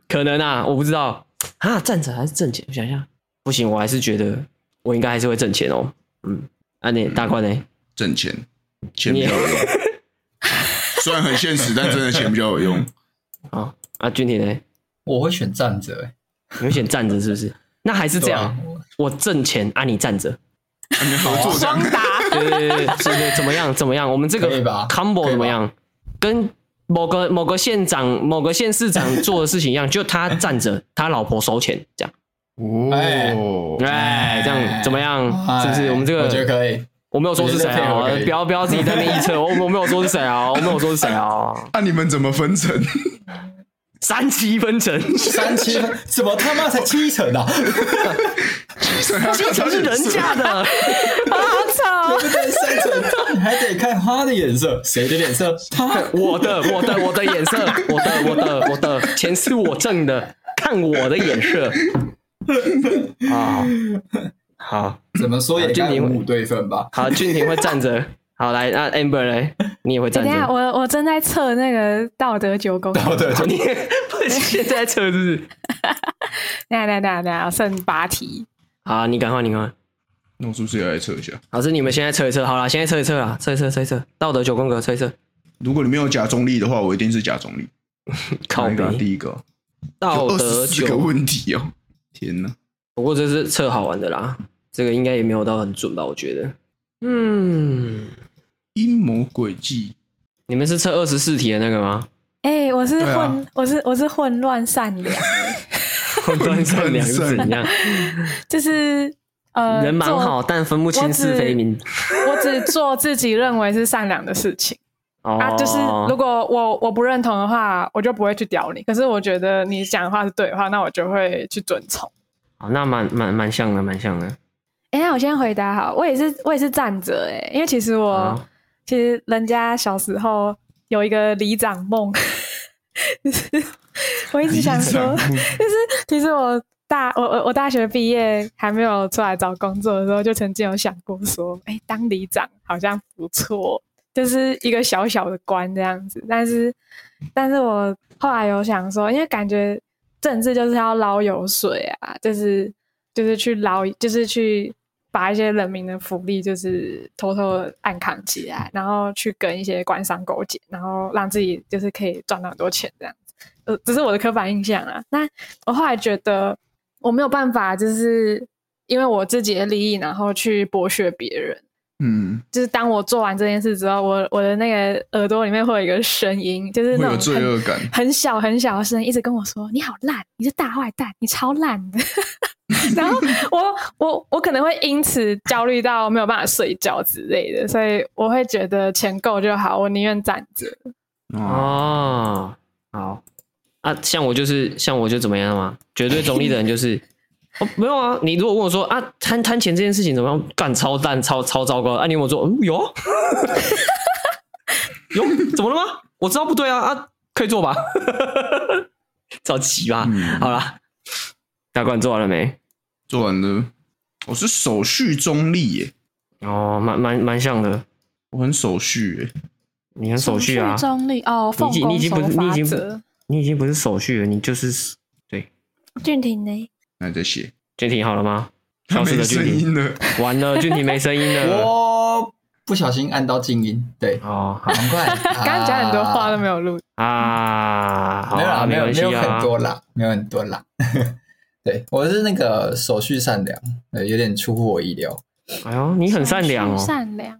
S1: 可能啊，我不知道啊，站着还是挣钱？我想一下，不行，我还是觉得我应该还是会挣钱哦。嗯。啊，你大冠呢？
S2: 挣钱，钱比较有用。虽然很现实，但真的钱比较有用。
S1: 啊，啊，俊廷呢？
S3: 我会选站着，
S1: 你会选站着是不是？那还是这样，我挣钱，啊，你站着，
S2: 你合作
S4: 双打，
S1: 对对对，怎么样？怎么样？我们这个 combo 怎么样？跟某个某个县长、某个县市长做的事情一样，就他站着，他老婆收钱，这样。
S2: 哦，
S1: 哎，这样怎么样？是不是我们这个？
S3: 我觉得可以。
S1: 我没有说是谁啊，不要不要自己在那边臆测。我我没有说是谁啊，我没有说是谁啊。
S2: 那你们怎么分成？
S1: 三七分成，
S3: 三七分？怎么他妈才七成啊？
S2: 七成，
S1: 七成是人家的，
S4: 好吵。
S3: 三成，你还得看他的眼色，谁的脸色？他，
S1: 我的，我的，我的眼色，我的，我的，我的钱是我挣的，看我的眼色。啊，好，
S3: 怎么说也该五五对分吧。
S1: 好，俊廷会站着。好，来，那 Amber 嘞，你也会站着。
S4: 等下，我我正在测那个道德九宫。
S3: 道德九宫，
S1: 你 现在测是不是？
S4: 等下，等下，等下，剩八题。
S1: 好，你赶快，你赶快。
S2: 那我是不是也来测一下？
S1: 老师，你们现在测一测。好了，现在测一测啊，测一测，测一测。道德九宫格，测一测。
S2: 如果你没有假中立的话，我一定是假中立。
S1: 靠北，
S2: 第一个。
S1: 道德九
S2: 个问题哦。天呐，
S1: 不过这是测好玩的啦，这个应该也没有到很准吧？我觉得，嗯，
S2: 阴谋诡计，
S1: 你们是测二十四题的那个吗？
S4: 哎、欸，我是混，啊、我是我是混乱善良，
S1: 混乱善良是怎样？
S4: 就是呃，
S1: 人蛮好，但分不清是非名。
S4: 我只做自己认为是善良的事情。
S1: 哦、
S4: 啊，就是如果我我不认同的话，我就不会去屌你。可是我觉得你讲的话是对的话，那我就会去遵从。
S1: 哦，那蛮蛮蛮像的，蛮像的。
S4: 哎、欸，那我先回答好，我也是我也是站着哎，因为其实我、哦、其实人家小时候有一个里长梦，就是我一直想说，就是其实我大我我我大学毕业还没有出来找工作的时候，就曾经有想过说，哎、欸，当里长好像不错。就是一个小小的官这样子，但是，但是我后来有想说，因为感觉政治就是要捞油水啊，就是就是去捞，就是去把一些人民的福利就是偷偷的暗扛起来，然后去跟一些官商勾结，然后让自己就是可以赚到很多钱这样子。呃，只是我的刻板印象啊。那我后来觉得我没有办法，就是因为我自己的利益，然后去剥削别人。
S2: 嗯，
S4: 就是当我做完这件事之后，我我的那个耳朵里面会有一个声音，就是那种
S2: 罪恶感，
S4: 很小很小的声音，一直跟我说：“你好烂，你是大坏蛋，你超烂的。” 然后我我我可能会因此焦虑到没有办法睡觉之类的，所以我会觉得钱够就好，我宁愿站着。
S1: 哦，好啊，像我就是像我就怎么样嘛，绝对中立的人就是。哦，没有啊！你如果问我说啊，贪贪钱这件事情怎么样？干超烂、超超糟糕！啊，你问我说，嗯，有，有，怎么了吗？我知道不对啊啊，可以做吧？着急吧？嗯、好了，大冠做完了没？
S2: 做完了。我是手续中立耶。
S1: 哦，蛮蛮蛮像的。
S2: 我很手续耶。
S1: 你很手续啊？
S4: 中立哦，
S1: 你已经你已经不是你已经你已经不是手续了，你就是对。
S4: 俊廷呢？
S2: 那在写，
S1: 俊廷好了吗？消失的俊廷
S2: 了，
S1: 完了，俊廷没声音了。
S3: 我不小心按到静音，对，
S1: 哦，
S3: 好快。
S4: 刚刚讲很多话都没有录
S1: 啊，
S3: 没有啦，没有，
S1: 没
S3: 有很多啦，没有很多啦。对，我是那个手续善良，有点出乎我意料。
S1: 哎呦，你很善良哦，
S4: 善良。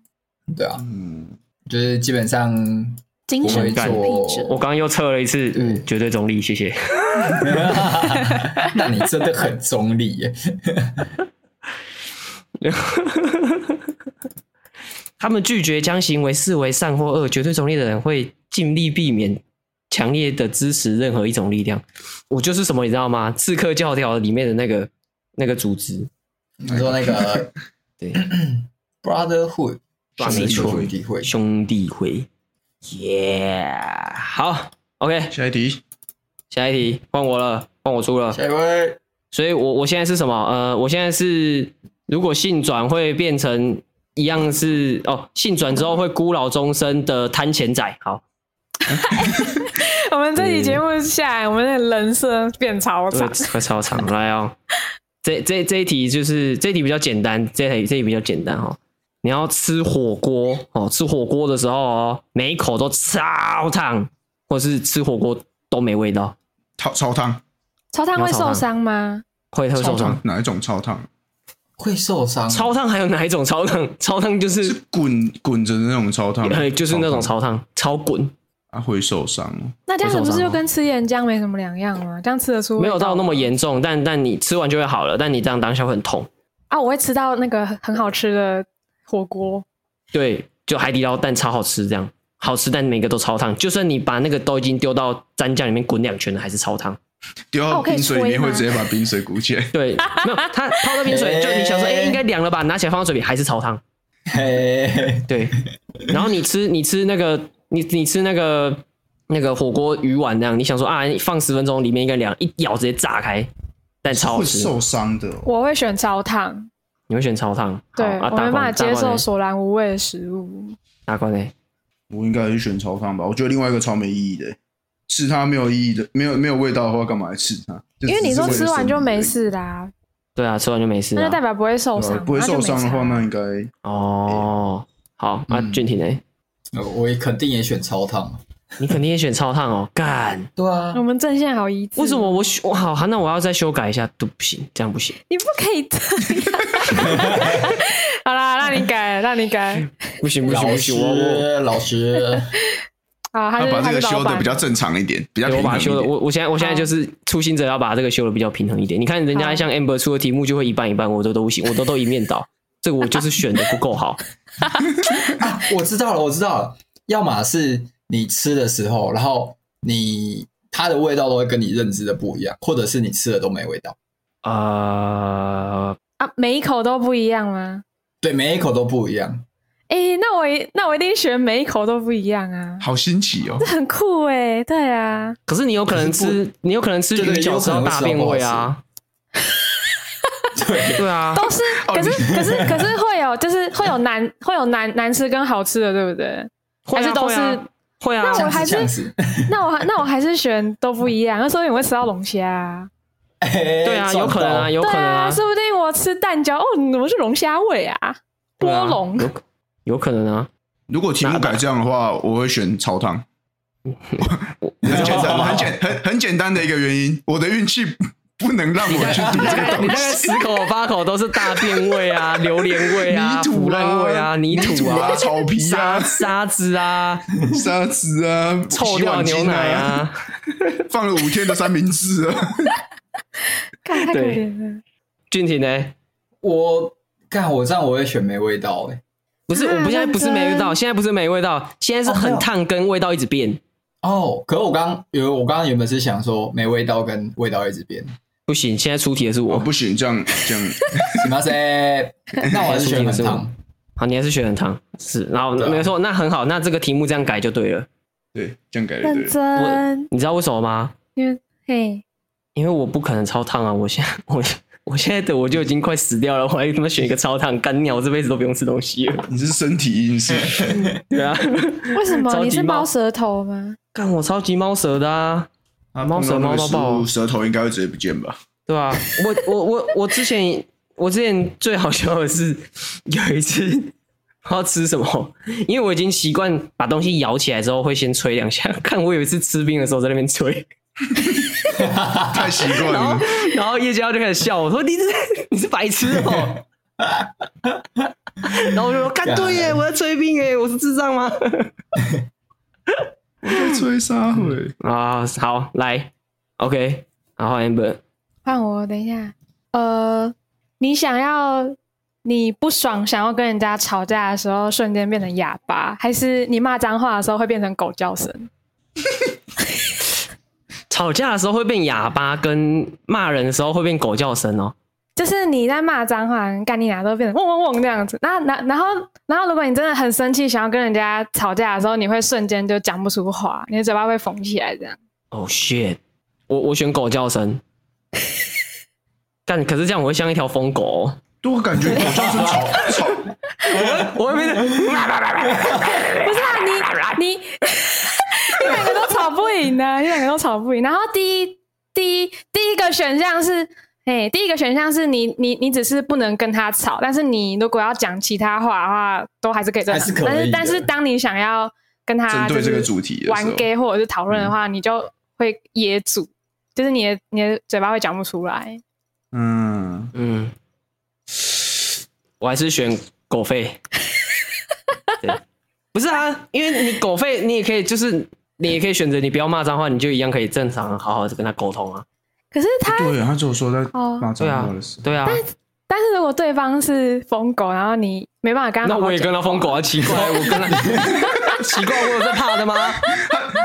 S3: 对啊，嗯，就是基本上
S4: 精神感。
S1: 我刚刚又测了一次，嗯，绝对中立，谢谢。
S3: 那你真的很中立耶！
S1: 他们拒绝将行为视为善或恶，绝对中立的人会尽力避免强烈的支持任何一种力量。我就是什么，你知道吗？刺客教条里面的那个那个组织。
S3: 你说那个
S1: 对，
S3: Brotherhood，
S1: 没错，
S3: 兄弟会，
S1: 兄弟会，耶、yeah！好，OK，
S2: 下一题，
S1: 下一题换我了，换我出了。
S3: 下一位，
S1: 所以我我现在是什么？呃，我现在是如果性转会变成一样是哦，性转之后会孤老终生的贪钱仔。好，
S4: 我们这期节目下来，我们的人设变超长，
S1: 会超长，来哦。这这这一题就是这一题比较简单，这一题这一题比较简单哦。你要吃火锅哦，吃火锅的时候哦，每一口都超烫，或是吃火锅都没味道。
S2: 超超烫，
S4: 超烫会受伤吗？
S1: 会会受伤。
S2: 哪一种超烫？
S3: 会受伤。
S1: 超烫还有哪一种超烫？超烫就是
S2: 滚滚着的那种超烫，
S1: 对，就是那种超烫，超滚。
S2: 啊，会受伤。
S4: 那这样子不是就跟吃岩浆没什么两样吗？这样吃得出？
S1: 没有到那么严重，但但你吃完就会好了。但你这样当下会很痛
S4: 啊！我会吃到那个很好吃的火锅，
S1: 对，就海底捞蛋超好吃，这样好吃，但每个都超烫。就算你把那个都已经丢到蘸酱里面滚两圈了，还是超烫。
S2: 丢到冰水里面会直接把冰水鼓起来。
S1: 对，没有它泡到冰水，就你想说，哎、欸，应该凉了吧？拿起来放到嘴里还是超烫。对，然后你吃你吃那个你你吃那个。那个火锅鱼丸那样，你想说啊，你放十分钟里面应该凉，一咬直接炸开，但超好吃。
S2: 受伤的。
S4: 我会选超烫。
S1: 你会选超烫？
S4: 对，
S1: 啊、
S4: 我没办法接受索然无味的食物。
S1: 大关呢？
S2: 我应该是选超烫吧？我觉得另外一个超没意义的，吃它没有意义的，没有没有味道的话，干嘛来吃它？
S4: 因为你说吃完就没事啦。
S1: 对啊，吃完就没事，那就
S4: 代表不会受伤。
S2: 不会受伤的话，那应该
S1: 哦。好，那俊廷呢？
S3: 我也肯定也选超烫。
S1: 你肯定也选超烫哦，干！
S3: 对啊，
S4: 我们阵线好一致。
S1: 为什么我选我好？那我要再修改一下，都不行，这样不行。
S4: 你不可以这样。好啦，让你改，让你改。
S1: 不行不行不行，我我
S3: 老师。
S4: 啊，他
S2: 把这个修的比较正常一点，比较平衡一点。我把它修的，
S1: 我我现在我现在就是初心者，要把这个修的比较平衡一点。你看人家像 Amber 出的题目就会一半一半，我都都不行，我都都一面倒。这个我就是选的不够好。
S3: 啊，我知道了，我知道了，要么是。你吃的时候，然后你它的味道都会跟你认知的不一样，或者是你吃的都没味道。
S1: 啊、uh、
S4: 啊，每一口都不一样吗？
S3: 对，每一口都不一样。
S4: 哎、欸，那我那我一定选每一口都不一样啊！
S2: 好新奇哦，
S4: 这很酷哎，对啊。
S1: 可是你有可能吃，你有可能吃鱼饺吃到大便味啊。对对啊，
S4: 都是。可是可是可是会有，就是会有难 会有难难吃跟好吃的，对不对？还是都是。会啊，那我还是那我那我还是选都不一样。那说不定我会吃到龙虾啊，
S1: 对啊，有可能啊，有可能啊，
S4: 说不定我吃蛋饺哦，怎么是龙虾味啊？波龙
S1: 有有可能啊。
S2: 如果题目改这样的话，我会选超汤。很简单，很简很很简单的一个原因，我的运气。不能让我去读这个 东西。
S1: 你大概十口八口都是大便味啊、榴莲味啊、土烂味啊、泥土啊、
S2: 草皮啊、
S1: 沙子啊、
S2: 沙子啊、
S1: 臭掉牛奶啊，
S2: 放了五天的三明治啊。
S4: 太可怜了。
S1: 俊廷呢？
S3: 我干，我这样我也选没味道哎。
S1: 不是，我不现在不是没味道，现在不是没味道，现在是很烫，跟味道一直变。
S3: 哦，可是我刚有，我刚刚原本是想说没味道跟味道一直变。
S1: 不行，现在出题的是我。
S2: 哦、不行，这样这样。
S3: 什么噻？那我还是选很烫。
S1: 好，你还是选很烫。是，然后没错，那很好，那这个题目这样改就对了。
S2: 对，这样改就对了。
S4: 认真。
S1: 你知道为什么吗？
S4: 因为嘿，
S1: 因为我不可能超烫啊！我现在 我我现在的我就已经快死掉了，我还他妈选一个超烫，干鸟，我这辈子都不用吃东西了。
S2: 你是身体因素。
S1: 对啊。
S4: 为什么？你是猫舌头吗？
S1: 干我超级猫舌的啊！啊，猫舌猫到爆，
S2: 舌头应该会直接不见吧？
S1: 对吧、啊？我我我我之前我之前最好笑的是有一次我要吃什么，因为我已经习惯把东西咬起来之后会先吹两下。看我有一次吃冰的时候在那边吹，
S2: 太习惯了。然后
S1: 然后叶娇就开始笑，我说你是你是白痴哦。然后我就说看对耶，我在吹冰耶，我是智障
S2: 吗？吹沙会。
S1: 啊，好来，OK，然后 Amber，
S4: 换我，等一下，呃，你想要你不爽，想要跟人家吵架的时候，瞬间变成哑巴，还是你骂脏话的时候会变成狗叫声？
S1: 吵架的时候会变哑巴，跟骂人的时候会变狗叫声哦。
S4: 就是你在骂脏话，干你俩都变成嗡嗡嗡这样子。那然然后然后，如果你真的很生气，想要跟人家吵架的时候，你会瞬间就讲不出话，你的嘴巴会缝起来这样。
S1: 哦、oh、shit！我我选狗叫声。但可是这样我会像一条疯狗、哦。
S2: 对我感觉狗叫声吵吵。
S1: 我会变成。
S4: 不是啊，你你你两个都吵不赢呢，你两个都吵不赢。然后第一第一第一个选项是。哎，第一个选项是你，你，你只是不能跟他吵，但是你如果要讲其他话的话，都还是可以。正常。但是，但是当你想要跟他针对这个主题玩 gay 或者是讨论的话，嗯、你就会噎住，就是你的你的嘴巴会讲不出来。
S1: 嗯嗯，我还是选狗吠。对，不是啊，因为你狗吠，你也可以，就是你也可以选择你不要骂脏话，你就一样可以正常好好的跟他沟通啊。
S4: 可是他，
S2: 对，他只有说在骂脏话
S1: 的时候，对啊，
S4: 但但是如果对方是疯狗，然后你没办法跟他，
S1: 那我也跟他疯狗啊，奇怪，我跟他 奇怪，我有在怕的吗？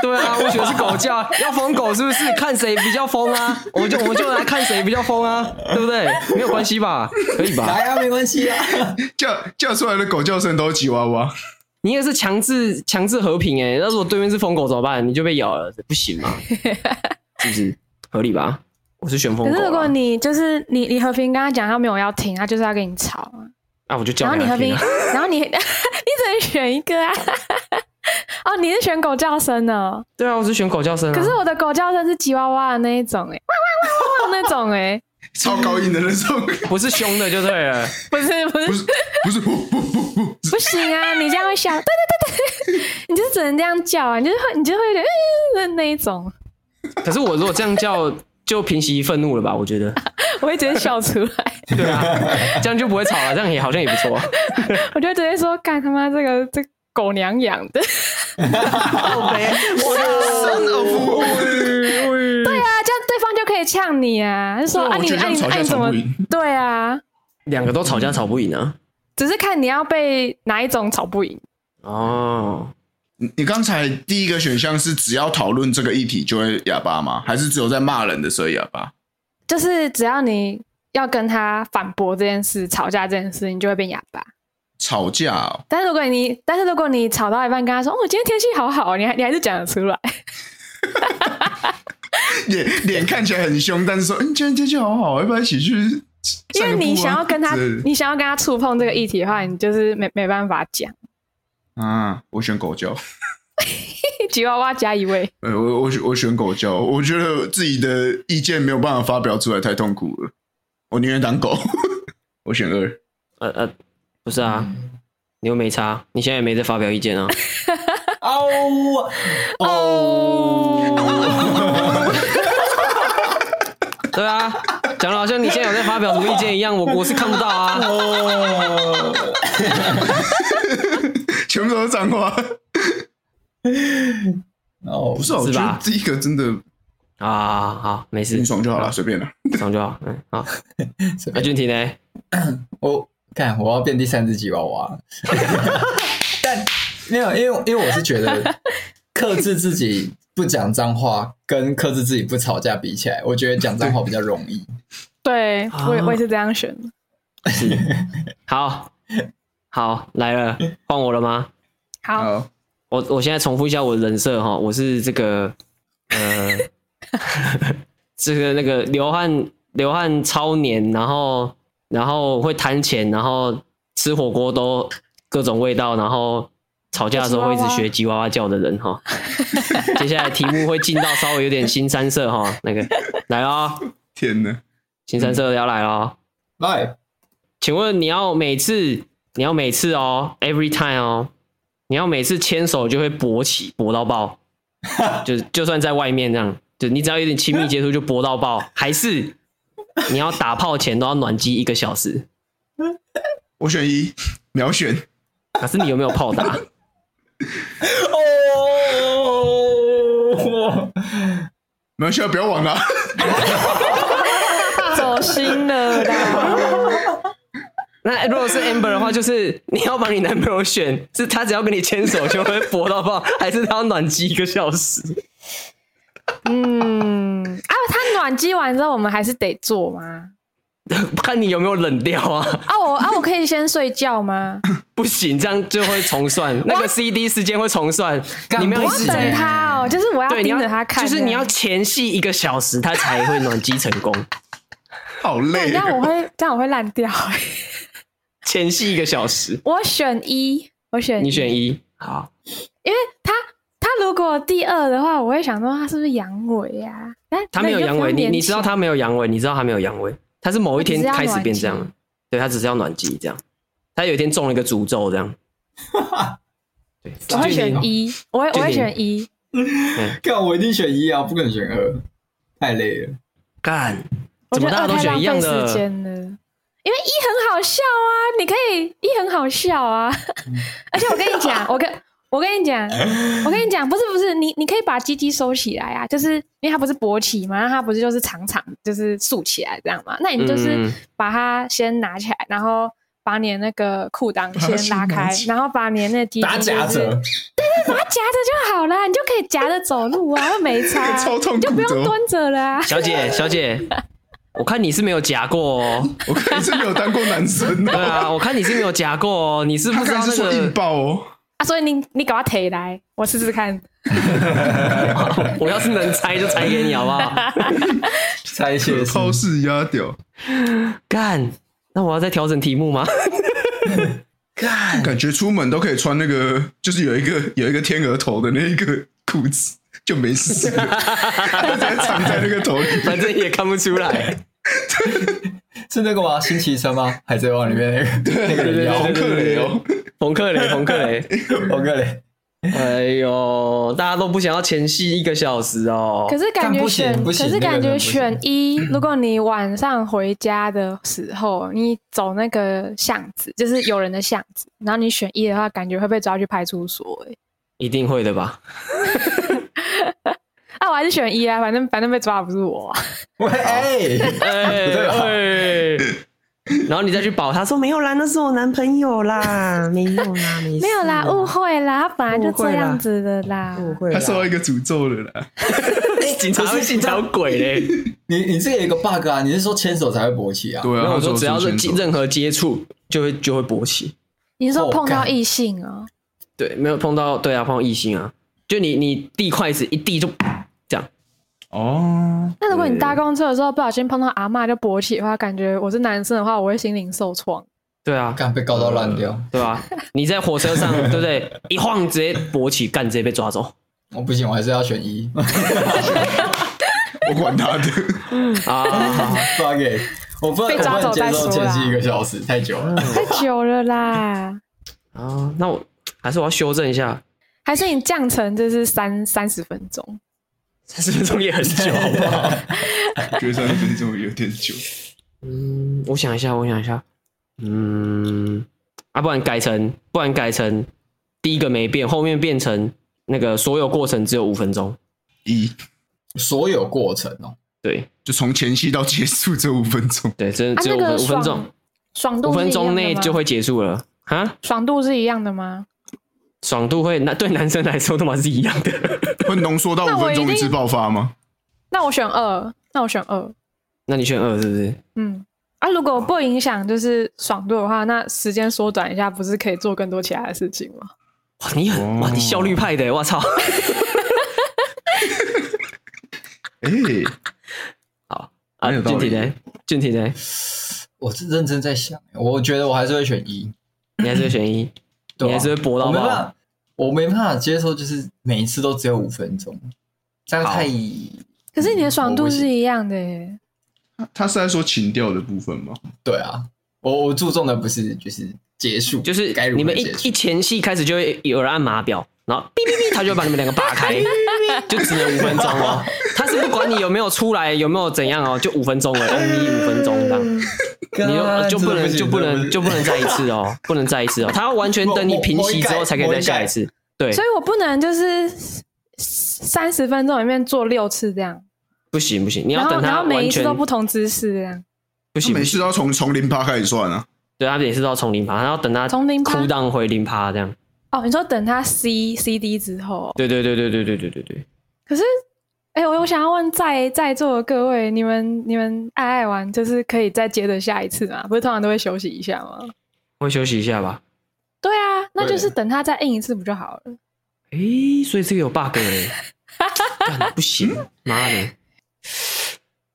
S1: 对啊，我觉得是狗叫，要疯狗是不是？看谁比较疯啊？我们就我们就来看谁比较疯啊，对不对？没有关系吧？可以吧？
S3: 来啊，没关系啊，
S2: 叫叫出来的狗叫声都是吉娃娃，
S1: 你也是强制强制和平哎、欸，那如果对面是疯狗怎么办？你就被咬了，不行吗？是不是合理吧？我是旋风狗。可
S4: 是如果你就是你，你和平跟他讲，他没有要听，他就是要跟你吵啊。
S1: 啊，我就叫他。
S4: 然后你和平，然后你你只能选一个啊。哦，你是选狗叫声呢？
S1: 对啊，我是选狗叫声。
S4: 可是我的狗叫声是吉娃娃的那一种，哎，哇哇哇哇那种，哎，
S2: 超高音的那种，
S1: 不是凶的就对了。
S4: 不是不是不是
S2: 不是不不不不，
S4: 不行啊！你这样会笑，对对对对，你就只能这样叫啊，你就是会，你就会有点嗯那一种。
S1: 可是我如果这样叫。就平息愤怒了吧？我觉得，
S4: 我会直接笑出来。
S1: 对啊，这样就不会吵了，这样也好像也不错。
S4: 我就直接说：“干他妈这个这个、狗娘养的。”
S2: 我
S4: 对啊，这样对方就可以呛你啊，就说啊你啊你啊你怎么？对啊，
S1: 两个都吵架吵不赢啊，
S4: 只是看你要被哪一种吵不赢
S1: 哦。
S2: 你刚才第一个选项是只要讨论这个议题就会哑巴吗？还是只有在骂人的时候哑巴？
S4: 就是只要你要跟他反驳这件事、吵架这件事，你就会变哑巴。
S2: 吵架哦？
S4: 但是如果你，但是如果你吵到一半跟他说：“哦，今天天气好好”，你还你还是讲得出来。
S2: 脸脸看起来很凶，但是说：“嗯，今天天气好好，要不要一起去？”
S4: 因为你想要跟他，你想要跟他触碰这个议题的话，你就是没没办法讲。
S2: 啊，我选狗叫，
S4: 吉娃娃加一位。
S2: 呃，我我我选狗叫，我觉得自己的意见没有办法发表出来，太痛苦了。我宁愿当狗。我选二。
S1: 呃呃，不是啊，你又没差，你现在也没在发表意见啊。
S3: 哦哦。
S1: 对啊，讲的好像你现在有在发表什么意见一样，我我是看不到啊。哦。
S2: 全部都是脏话。
S3: 哦，
S2: 不是，我觉得这一个真的
S1: 啊，好，没事，
S2: 你爽就好了，随便了，
S1: 爽就好。嗯，好。阿俊廷呢？
S3: 我看我要变第三只吉娃娃，但没有，因为因为我是觉得克制自己不讲脏话，跟克制自己不吵架比起来，我觉得讲脏话比较容易。
S4: 对，我也我也是这样选的。
S1: 好。好，来了，换我了吗？
S4: 好，
S1: 我我现在重复一下我的人设哈，我是这个呃，这个那个流汗流汗超黏，然后然后会贪钱，然后吃火锅都各种味道，然后吵架的时候会一直学吉娃娃叫的人哈。接下来题目会进到稍微有点新三色哈，那个来咯，
S2: 天哪，
S1: 新三色要来咯，
S3: 来，
S1: 请问你要每次？你要每次哦，every time 哦，你要每次牵手就会勃起，勃到爆，就就算在外面这样，就你只要有点亲密接触就勃到爆，还是你要打炮前都要暖机一个小时？
S2: 我选一，秒选。
S1: 可是你有没有炮打？
S2: 哦，秒选，不要玩了，
S4: 走心了啦。
S1: 那如果是 Amber 的话，就是你要把你男朋友选，是他只要跟你牵手就会勃到爆，还是他要暖机一个小时？
S4: 嗯啊，他暖机完之后，我们还是得做吗？
S1: 看你有没有冷掉啊！
S4: 啊，我啊，我可以先睡觉吗？
S1: 不行，这样就会重算，那个 CD 时间会重算。你没有
S4: 我要等他哦，就是我要盯着他看，
S1: 就是你要前戏一个小时，他才会暖机成功。
S2: 好累，
S4: 这样我会这样我会烂掉。
S1: 前戏一个小时，
S4: 我选一，我选
S1: 你选一，好，
S4: 因为他他如果第二的话，我会想说他是不是阳痿呀？
S1: 他没有阳痿，你你知道他没有阳痿，你知道他没有阳痿。他是某一天开始变这样，对，他只是要暖机这样。他有一天中了一个诅咒这样。对，
S4: 我会选一，我会我会选一。
S3: 干，我一定选一啊，不可能选二，太累了。
S1: 干，怎么大家都选一样的？
S4: 因为一很好笑啊，你可以一很好笑啊。而且我跟你讲，我跟。我跟你讲，我跟你讲，不是不是，你你可以把鸡鸡收起来啊，就是因为它不是勃起嘛，它不是就是长长就是竖起来这样嘛，那你就是把它先拿起来，然后把你的那个裤裆先拉开，然后把你的那鸡鸡夹着，对对，把它夹着就好了，你就可以夹着走路啊，又没差，你就不用蹲着了啊。
S1: 小姐小姐，我看你是没有夹过哦，
S2: 我看你是没有当过男生的，
S1: 对啊，我看你是没有夹过哦，你是不知道那个
S2: 硬爆哦。
S4: 啊，所以你你给我腿来，我试试看。
S1: 我要是能猜就猜给你，好不好？
S3: 猜些
S2: 超市压掉。
S1: 干，那我要再调整题目吗？
S2: 干，感觉出门都可以穿那个，就是有一个有一个天鹅头的那一个裤子，就没事了。直接藏在那个头里，
S1: 反正也看不出来。
S3: 是那个吗？新奇车吗？海贼王里面那个那个人，
S2: 红克雷哦，
S1: 红克雷，红克雷，
S3: 红克雷。
S1: 哎呦，大家都不想要前戏一个小时哦。
S4: 可是感觉选，可是感觉选一。如果你晚上回家的时候，你走那个巷子，就是有人的巷子，然后你选一的话，感觉会被抓去派出所。哎，一
S1: 定会的吧？
S4: 啊，我还是选一啊，反正反正被抓不是我。
S3: 喂，哎哎，
S1: 然后你再去保他说没有啦，那是我男朋友啦，没有啦，没
S4: 没有啦，误会啦，他本来就这样子的啦，
S1: 误会，
S2: 他受到一个诅咒了啦。
S1: 警察会信条鬼嘞？
S3: 你你这个有一个 bug 啊，你是说牵手才会勃起啊？
S2: 对啊，
S1: 我说只要是任何接触就会就会勃起。
S4: 你是说碰到异性啊？
S1: 对，没有碰到，对啊，碰到异性啊，就你你递筷子一递就这样。
S2: 哦，
S4: 那如果你搭公车的时候不小心碰到阿嬷就勃起的话，感觉我是男生的话，我会心灵受创。
S1: 对啊，
S3: 干被搞到烂掉，
S1: 对吧？你在火车上，对不对？一晃直接勃起，干直接被抓走。
S3: 我不行，我还是要选一。
S2: 我管他的
S1: 啊！
S3: 发给我不
S4: 被抓走再说。
S3: 前期一个小时太久了，
S4: 太久了啦。
S1: 啊，那我还是我要修正一下，
S4: 还是你降成就是三三十分钟。
S1: 三十分钟也很久，好不好？
S2: 我 觉得三十分钟有点久。
S1: 嗯，我想一下，我想一下。嗯，啊，不然改成，不然改成第一个没变，后面变成那个所有过程只有五分钟。
S2: 一，
S3: 所有过程哦，
S1: 对，
S2: 就从前戏到结束这五分钟。
S1: 对，真的只有五分钟，
S4: 爽度
S1: 五分钟内就会结束了啊？
S4: 爽度是一样的吗？
S1: 爽度会，那对男生来说都嘛是一样的，
S2: 会浓缩到五分钟一次爆发吗？
S4: 那我选二，那我选二，
S1: 那你选二是不是？
S4: 嗯，啊，如果不影响就是爽度的话，那时间缩短一下，不是可以做更多其他的事情吗？
S1: 哇，你很哇，你效率派的，我操！
S2: 哎，
S1: 好啊，俊体呢？俊体呢？
S3: 我是认真在想，我觉得我还是会选一，
S1: 你还是会选一。你还是会播到吗？
S3: 我没办法，我没办法接受，就是每一次都只有五分钟，这样太……
S4: 可是你的爽度是一样的耶。
S2: 他他是在说情调的部分吗？
S3: 对啊，我我注重的不是就是结束，
S1: 就是你们一一前戏开始就会有人按码表，然后哔哔哔，他就会把你们两个扒开，就只能五分钟哦。他是不管你有没有出来，有没有怎样哦，就五分钟了，only 五分钟这样。你就就不能就不能就不能再一次哦，不能再一次哦，他要完全等你平息之后才可以再下一次。对，
S4: 所以我不能就是三十分钟里面做六次这样。
S1: 不行不行，你要等他
S4: 每一次都不同姿势这样。
S1: 不行，
S2: 每次都要从从零趴开始算啊。
S1: 对，他每次都要从零趴，他要等他从零趴 down 回零趴这样。
S4: 哦，你说等他 C C D 之后？
S1: 对对对对对对对对对。
S4: 可是，哎，我我想要问在在座的各位，你们你们爱爱玩就是可以再接着下一次吗？不是通常都会休息一下吗？
S1: 会休息一下吧。
S4: 对啊，那就是等他再印一次不就好了？
S1: 哎、欸，所以这个有 bug 哎，不行，妈的！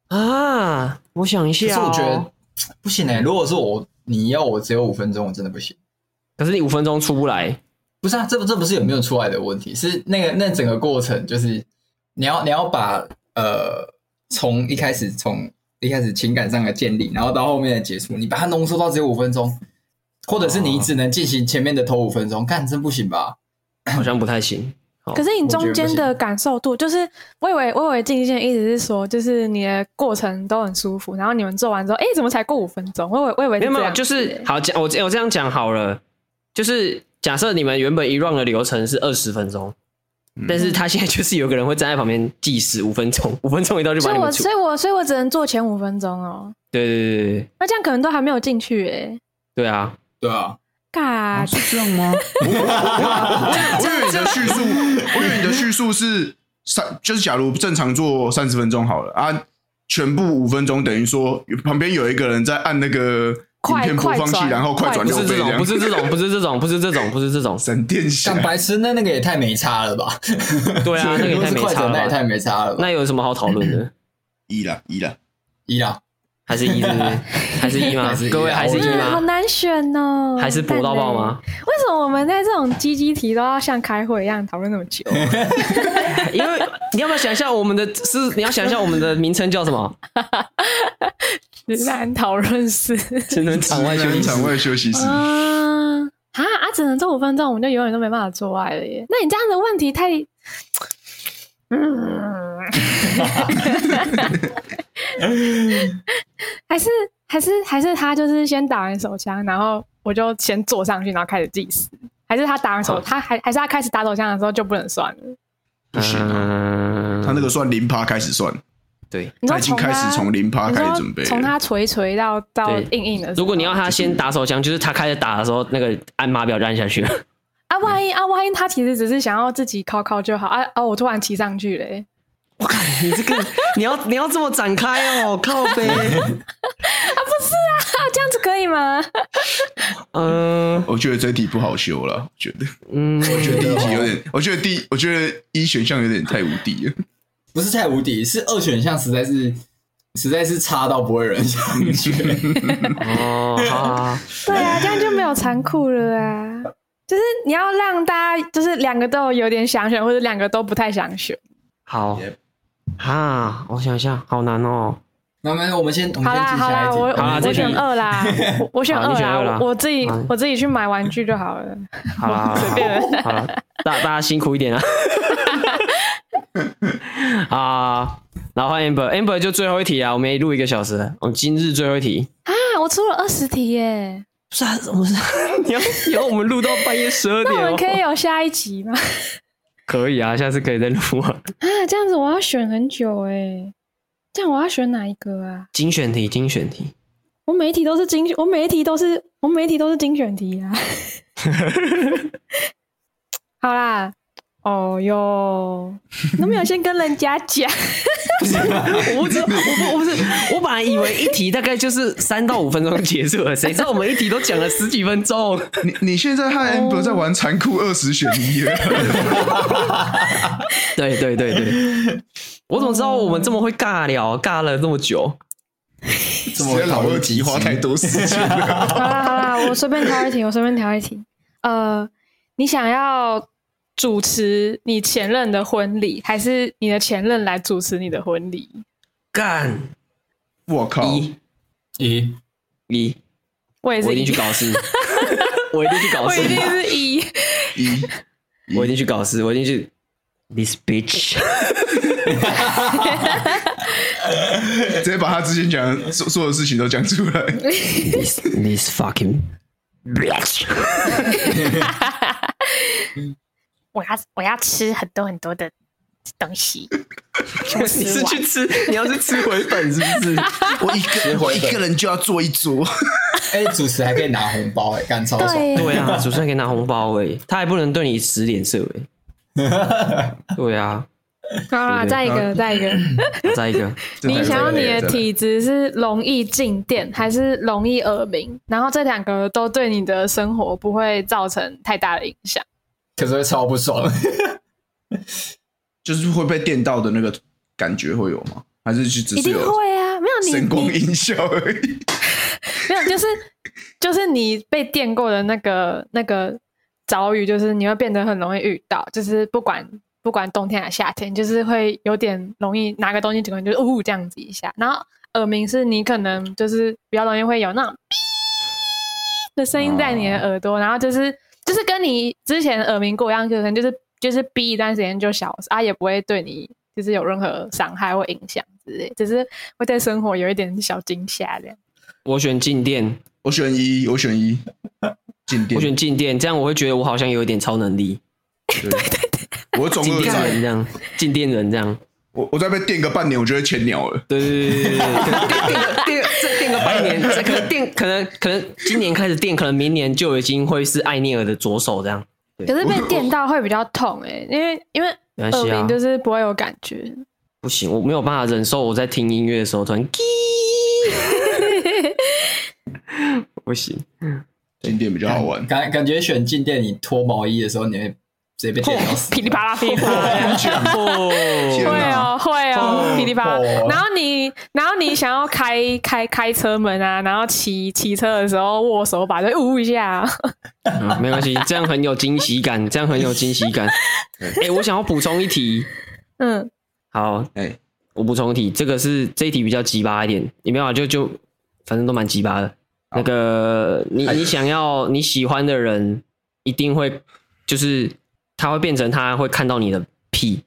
S1: 啊，我想一下、哦，
S3: 可是我觉得不行哎、欸。如果是我，你要我只有五分钟，我真的不行。
S1: 可是你五分钟出不来，
S3: 不是啊？这不这不是有没有出来的问题，是那个那整个过程，就是你要你要把呃从一开始从一开始情感上的建立，然后到后面的结束，你把它浓缩到只有五分钟，或者是你只能进行前面的头五分钟，干真不行吧？
S1: 好像不太行。
S4: 可是你中间的感受度，就是我以为我以为静静一直是说，就是你的过程都很舒服，然后你们做完之后，哎，怎么才过五分钟？我以为我以为是
S1: 没有，就是好讲，我我这样讲好了，就是假设你们原本一 round 的流程是二十分钟，嗯，但是他现在就是有个人会站在旁边计时五分钟，五分钟一到就把你们
S4: 所以我所以我所以我只能做前五分钟哦。
S1: 对对对对，
S4: 那这样可能都还没有进去哎。
S1: 对啊，
S3: 对啊。
S2: 啊、是这样吗？我以为你的叙述，我以为你的叙述是三，就是假如正常做三十分钟好了啊，全部五分钟，等于说旁边有一个人在按那个影片播放器，然后快转六倍这样。
S1: 不是这种，不是这种，不是这种，不是这种，
S2: 闪 电侠。
S3: 但白痴，那那个也太没差了吧？
S1: 对啊，那个也太没差了，
S3: 那也太没差了。
S1: 那有什么好讨论的？
S2: 一啦，一啦，
S3: 一啦。
S1: 还是一是不是？还是一吗？各位还是一吗？
S4: 好难选哦。
S1: 还是博到爆吗？
S4: 为什么我们在这种基基题都要像开会一样讨论那么久？
S1: 因为你要不要想一下我们的是？你要想一下我们的名称叫什么？
S4: 直男讨论室，
S1: 只能场外休息室。
S2: 场外休息室。
S4: 啊啊！只能做五分钟，我们就永远都没办法做爱了耶。那你这样的问题太……嗯。还是还是还是他就是先打完手枪，然后我就先坐上去，然后开始计时。还是他打完手，他还还是他开始打手枪的时候就不能算了？
S2: 不行啊，他那个算零趴开始算。对，他已经开始从零趴开始准备，
S4: 从他锤锤到到硬硬的。
S1: 如果你要他先打手枪，就是他开始打的时候，那个按码表就按下去了。
S4: 啊，万一啊，万一他其实只是想要自己靠靠就好啊啊！我突然骑上去嘞。
S1: 我靠，你这个你要你要这么展开哦，靠背 啊，
S4: 不是啊，这样子可以吗？
S2: 嗯，我觉得这题不好修了，我觉得，嗯，我觉得第一题有点，我觉得第我觉得一选项有点太无敌了，
S3: 不是太无敌，是二选项实在是实在是差到不会有人想去
S1: 哦，好，
S4: 对啊，这样就没有残酷了啊，就是你要让大家就是两个都有点想选，或者两个都不太想选，
S1: 好。哈，我想一下，好难哦。
S3: 那么我们先，
S4: 好啦好啦，我我选二啦，我选二啦，我自己我自己去买玩具就好了。
S1: 好啦，随便。好了，大大家辛苦一点啊。啊，然后换 Amber，Amber 就最后一题啊，我们也录一个小时，我们今日最后一题
S4: 啊，我出了二十题耶。
S1: 不是啊，不是，你要你要我们录到半夜十二点，
S4: 那我们可以有下一集吗？
S1: 可以啊，下次可以再录啊。
S4: 啊，这样子我要选很久哎，这样我要选哪一个啊？
S1: 精选题，精选题。
S4: 我每一题都是精选，我每一题都是，我每一题都是精选题啊。好啦。哦哟，都没有先跟人家讲。
S1: 我不知道，我不，我不是，我本来以为一题大概就是三到五分钟结束了，谁知道我们一题都讲了十几分钟。
S2: 你你现在和 Amber 在玩残酷二十选一了。
S1: 对对对对，我怎么知道我们这么会尬聊，尬了这么久？
S2: 这么老二题花太多时间了。
S4: 好啦好啦，我随便挑一题，我随便挑一题。呃，你想要？主持你前任的婚礼，还是你的前任来主持你的婚礼？
S1: 干！
S2: 我靠！
S1: 一、一、一，
S4: 我也是。
S1: 我一定去搞事！我一定去搞事！
S4: 我一定是一、
S2: 一，
S1: 我一定去搞事！我一定去。This bitch！
S2: 直接把他之前讲的所所有事情都讲出来。
S1: This this fucking bitch！
S4: 我要我要吃很多很多的东西。
S1: 你是去吃？你要是吃回本是不是？
S2: 我一个我一个人就要做一桌。
S3: 哎，主持还可以拿红包哎，干超爽。
S1: 对啊，主持人可以拿红包哎，他还不能对你使脸色哎。对啊，
S4: 好啦，再一个，再一个，
S1: 再一个。
S4: 你想要你的体质是容易静电，还是容易耳鸣？然后这两个都对你的生活不会造成太大的影响，
S3: 可是会超不爽。
S2: 就是会被电到的那个感觉会有吗？还是就只是
S4: 会啊，没有你
S2: 声光音效而已。
S4: 没有，就是就是你被电过的那个那个遭遇，就是你会变得很容易遇到，就是不管不管冬天还是夏天，就是会有点容易拿个东西整个人就是呜、哦、这样子一下。然后耳鸣是你可能就是比较容易会有那种的声音在你的耳朵，哦、然后就是就是跟你之前耳鸣过一样，可能就是就是逼一段时间就消失啊，也不会对你就是有任何伤害或影响之类，只是会对生活有一点小惊吓这样。
S1: 我选静电，
S2: 我选一，我选一，静电，
S1: 我选静电，这样我会觉得我好像有一点超能力。
S2: 对 对对，我总二
S1: 战这样，静电人这样，
S2: 我我再被电个半年，我就会签鸟了。
S1: 对对对对对，电 个电再电个半年，可能电可能可能今年开始电，可能明年就已经会是艾涅尔的左手这样。
S4: 可是被电到会比较痛哎、欸，因为因为耳鸣就是不会有感觉。
S1: 不行，我没有办法忍受我在听音乐的时候突然。不行，
S2: 静电比较好玩。
S3: 感感觉选静电，你脱毛衣的时候，你会直接被电到死，
S4: 噼里啪啦噼里啪啦，会哦会哦噼里啪啦。然后你然后你想要开开开车门啊，然后骑骑车的时候握手把就呜一下。
S1: 没关系，这样很有惊喜感，这样很有惊喜感。哎，我想要补充一题，嗯，好，哎，我补充一题，这个是这一题比较鸡巴一点，你没有就就。反正都蛮鸡巴的，那个你你想要你喜欢的人，一定会就是他会变成它会看到你的屁，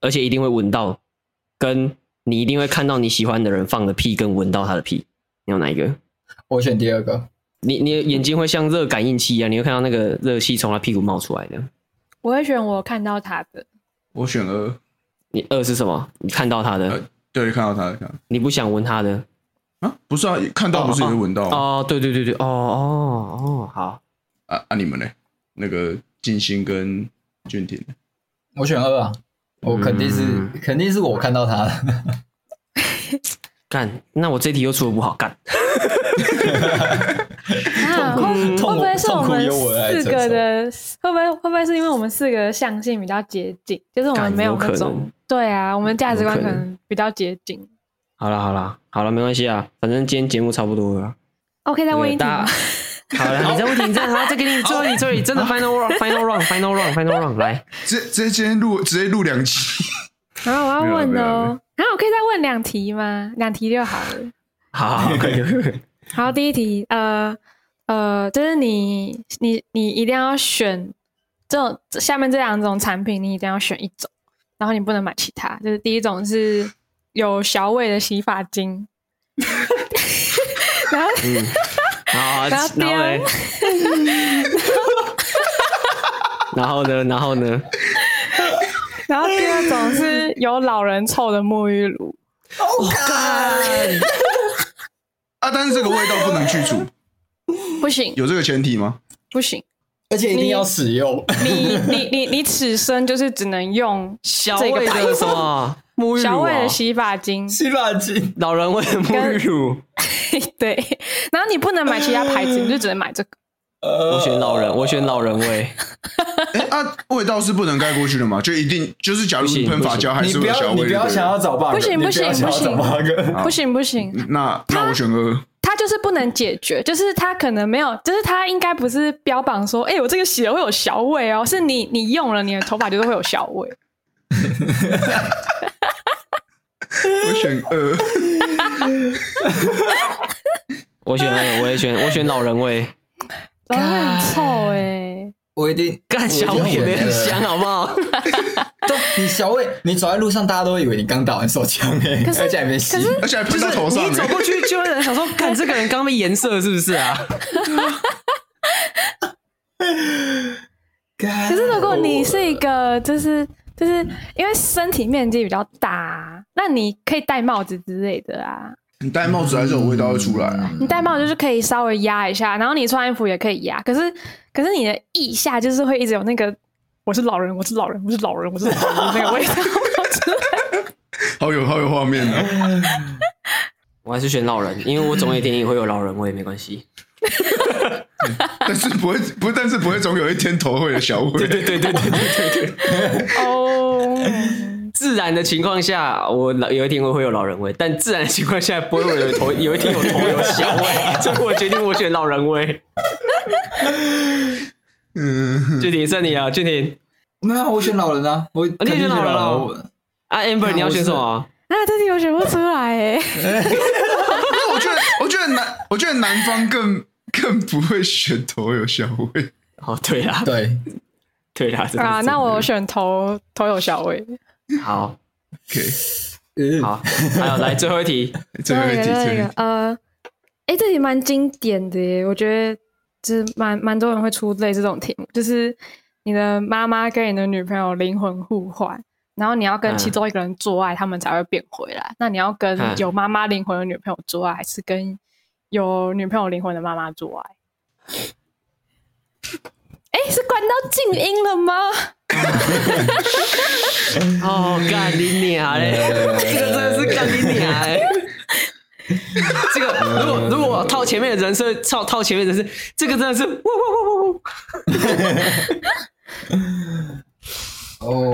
S1: 而且一定会闻到，跟你一定会看到你喜欢的人放的屁，跟闻到他的屁，你要哪一个？
S3: 我选第二个。
S1: 你你的眼睛会像热感应器一样，你会看到那个热气从他屁股冒出来的。
S4: 我会选我看到他的。
S2: 我选二。
S1: 你二是什么？你看到他的？
S2: 呃、对，看到他的。
S1: 你不想闻他的？
S2: 啊，不是啊，看到不是也会闻到
S1: 哦，对对对对，哦哦哦，好
S2: 啊啊，你们呢？那个静心跟俊廷，
S3: 我选二啊，我肯定是肯定是我看到他的。
S1: 干，那我这题又出的不好干。
S4: 会不会是我们四个的？会不会会不会是因为我们四个的相性比较接近？就是我们没有那种，对啊，我们价值观可能比较接近。
S1: 好了好了好了，没关系啊，反正今天节目差不多了。
S4: OK，再问一题。
S1: 好了，你再问题，你再好，再给你最后一题，最后真的 final round，final round，final round，final round，来，
S2: 直直接今天录，直接录两集。
S4: 然后我要问哦，然后我可以再问两题吗？两题就好了。
S1: 好，可以。
S4: 好，第一题，呃呃，就是你你你一定要选这种下面这两种产品，你一定要选一种，然后你不能买其他。就是第一种是。有小伟的洗发精，然后，嗯，
S1: 好，然后第二，然后呢，然后呢，
S4: 然后第二种是有老人臭的沐浴乳。
S2: Oh God！啊，但是这个味道不能去除，
S4: 不行，
S2: 有这个前提吗？
S4: 不行，
S3: 而且一定要使用。
S4: 你你你你此生就是只能用
S1: 小伟的什么？
S4: 小伟的洗发精，
S3: 洗发精，
S1: 老人味的沐浴乳，
S4: 对。然后你不能买其他牌子，你就只能买这个。
S1: 我选老人，我选老人味。
S2: 哎啊，味道是不能盖过去的吗？就一定就是，假如喷发胶还是会小味。
S3: 你不要想要找 bug，
S4: 不行不行不行，不行不行。
S2: 那那我选二。
S4: 它就是不能解决，就是它可能没有，就是它应该不是标榜说，哎，我这个洗了会有小味哦，是你你用了，你的头发就是会有小味。
S2: 我选二，
S1: 我选二，我也选，我选老人味。
S4: 老人很臭哎、欸，
S3: 我一定
S1: 干小伟也很香，好不好？
S3: 对，你小伟，你走在路上，大家都会以为你刚打完手枪哎，而且还没洗，
S2: 而且还喷在头上。
S1: 你走过去就会有人想说，看这个人刚被颜色是不是啊？
S4: 可是如果你是一个，就是。就是因为身体面积比较大，那你可以戴帽子之类的啊。
S2: 你戴帽子还是有味道会出来啊？
S4: 你戴帽子就是可以稍微压一下，然后你穿衣服也可以压。可是，可是你的腋下就是会一直有那个“我是老人，我是老人，我是老人，我是老人”那个味道出
S2: 好有好有画面啊。
S1: 我还是选老人，因为我总有一天也会有老人味，没关系。
S2: 但是不会不，但是不会总有一天头会有小尾。
S1: 对对对对对对对。哦。自然的情况下，我老有一天我会有老人味，但自然的情况下不会有头，有一天有头有小味，所以我决定我选老人味。嗯，俊廷是你啊，俊廷。
S3: 没有，我选老人啊，我你
S1: 选老人了。啊，Amber，你要选什么？啊，
S4: 这题我选不出来哎。
S2: 我觉得，我觉得男，我觉得男方更更不会选头有小味。
S1: 哦，对啊，
S3: 对，
S1: 对呀。
S4: 啊，那我选投投有小味。
S1: 好
S2: ，OK，
S1: 好，还有来最后一题，
S2: 最后一题，这个
S4: 呃，哎，这题蛮经典的耶，我觉得就是蛮蛮多人会出类似这种题目，就是你的妈妈跟你的女朋友灵魂互换，然后你要跟其中一个人做爱，他们才会变回来。那你要跟有妈妈灵魂的女朋友做爱，还是跟有女朋友灵魂的妈妈做爱？哎，是关到静音了吗？
S1: 哦，干你娘嘞！这个真的是干你娘嘞！这个如果如果套前面的人设，套套前面的人设，这个真的是呜呜呜呜呜！哦，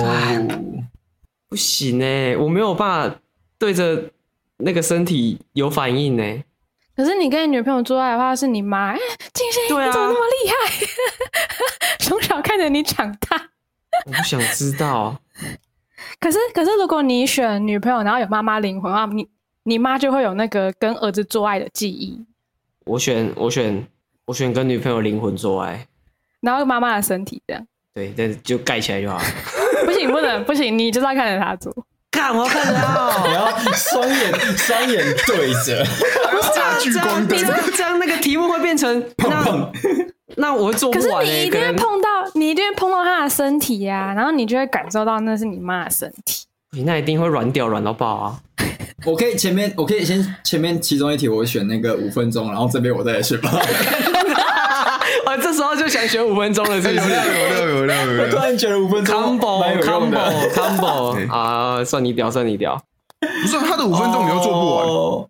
S1: 不行哎，我没有办法对着那个身体有反应呢。
S4: 可是你跟你女朋友做爱的话，是你妈，静心，对啊，你怎么那么厉害？从小看着你长大。
S1: 我不想知道。
S4: 可是，可是，如果你选女朋友，然后有妈妈灵魂的话，你你妈就会有那个跟儿子做爱的记忆。
S1: 我选，我选，我选跟女朋友灵魂做爱，
S4: 然后妈妈的身体这样。
S1: 对，但就盖起来就好了。
S4: 不行，不能，不行，你就是要看着他做。
S1: 看，我要看着他。
S3: 你要双眼双眼对着，
S2: 加聚光灯，
S1: 这样那个题目会变成那。碰碰那我会做不完、欸、
S4: 可是你一定会碰到，你一定会碰到他的身体呀、啊，然后你就会感受到那是你妈的身体。
S1: 你那一定会软掉，软到爆啊！
S3: 我可以前面，我可以先前面其中一题，我选那个五分钟，然后这边我再来选吧。
S1: 我这时候就想选五分钟了，是不是？
S2: 有料有料有料！
S3: 我突然觉得五分钟
S1: combo combo combo 啊，算你屌，算你屌！
S2: 不是他的五分钟你要做不完。Oh.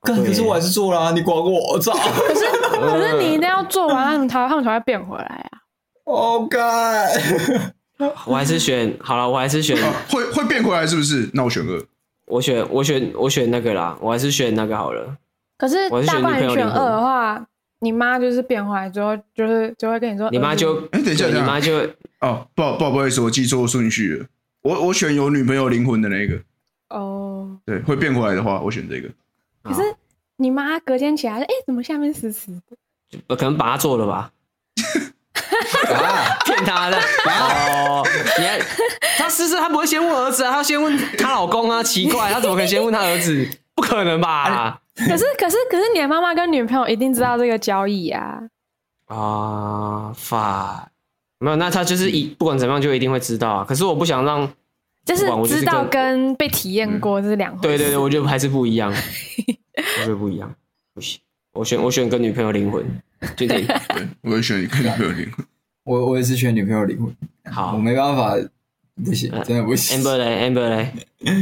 S3: 可可是我还是做了，你管我？我操！
S4: 可 是可是你一定要做完，他们才他们才会变回来啊。
S3: OK，
S1: 我还是选好了，我还是选
S2: 会会变回来，是不是？那我选二，
S1: 我选我选我选那个啦，我还是选那个好了。
S4: 可是大半选二的话，你妈就是变回来之后，就是就会跟你说，
S1: 你妈就
S2: 哎，等一下，
S1: 你妈就
S2: 哦，不不不好意思，我记错顺序了。我我选有女朋友灵魂的那个。哦，对，会变回来的话，我选这个。
S4: 可是你妈隔天起来，哎、欸，怎么下面湿湿的？
S1: 可能把他做了吧？骗他的哦！你看他湿湿，他不会先问儿子啊，他要先问他老公啊，奇怪，他怎么可能先问他儿子？不可能吧？
S4: 可是可是可是，你的妈妈跟女朋友一定知道这个交易啊？
S1: 啊，法没有？那他就是一不管怎么样，就一定会知道啊。可是我不想让。
S4: 就是知道跟被体验过这是两回事。
S1: 对对对，我觉得还是不一样，我觉得不一样，不行，我选我选跟女朋友灵魂，决定。
S2: 我也选跟女朋友灵魂。
S3: 我我也是选女朋友灵魂。
S1: 好，
S3: 我没办法，不行，真的不行。
S1: Amber 嘞，Amber 嘞，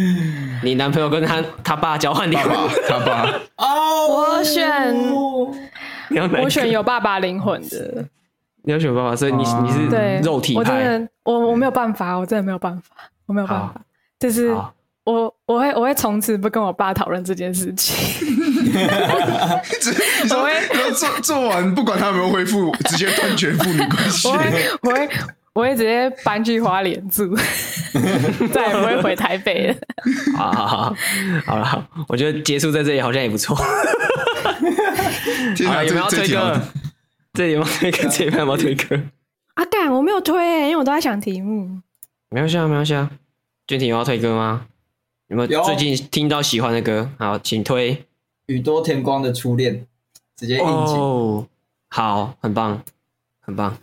S1: 你男朋友跟他他爸交换礼物，
S2: 他爸。
S4: 哦，我选，我选有爸爸灵魂的。
S1: 你要选爸爸，所以你你是肉体派。
S4: 我真的，我我没有办法，我真的没有办法。我没有办法，就是我我会我会从此不跟我爸讨论这件事情。
S2: 我会 做做完，不管他有没有恢复，直接断绝父女关系。
S4: 我会我会我会直接搬去花莲住，再也不会回台北了。
S1: 好 好好，好了，我觉得结束在这里好像也不错。好有没有要推歌？这里有没有推歌？这里有没有推歌？
S4: 啊干，我没有推，因为我都在想题目。
S1: 没关系啊，没关系啊。俊廷有要推歌吗？有没有最近听到喜欢的歌？好，请推。
S3: 宇多田光的初恋，直接应景。
S1: 哦，好，很棒，很棒。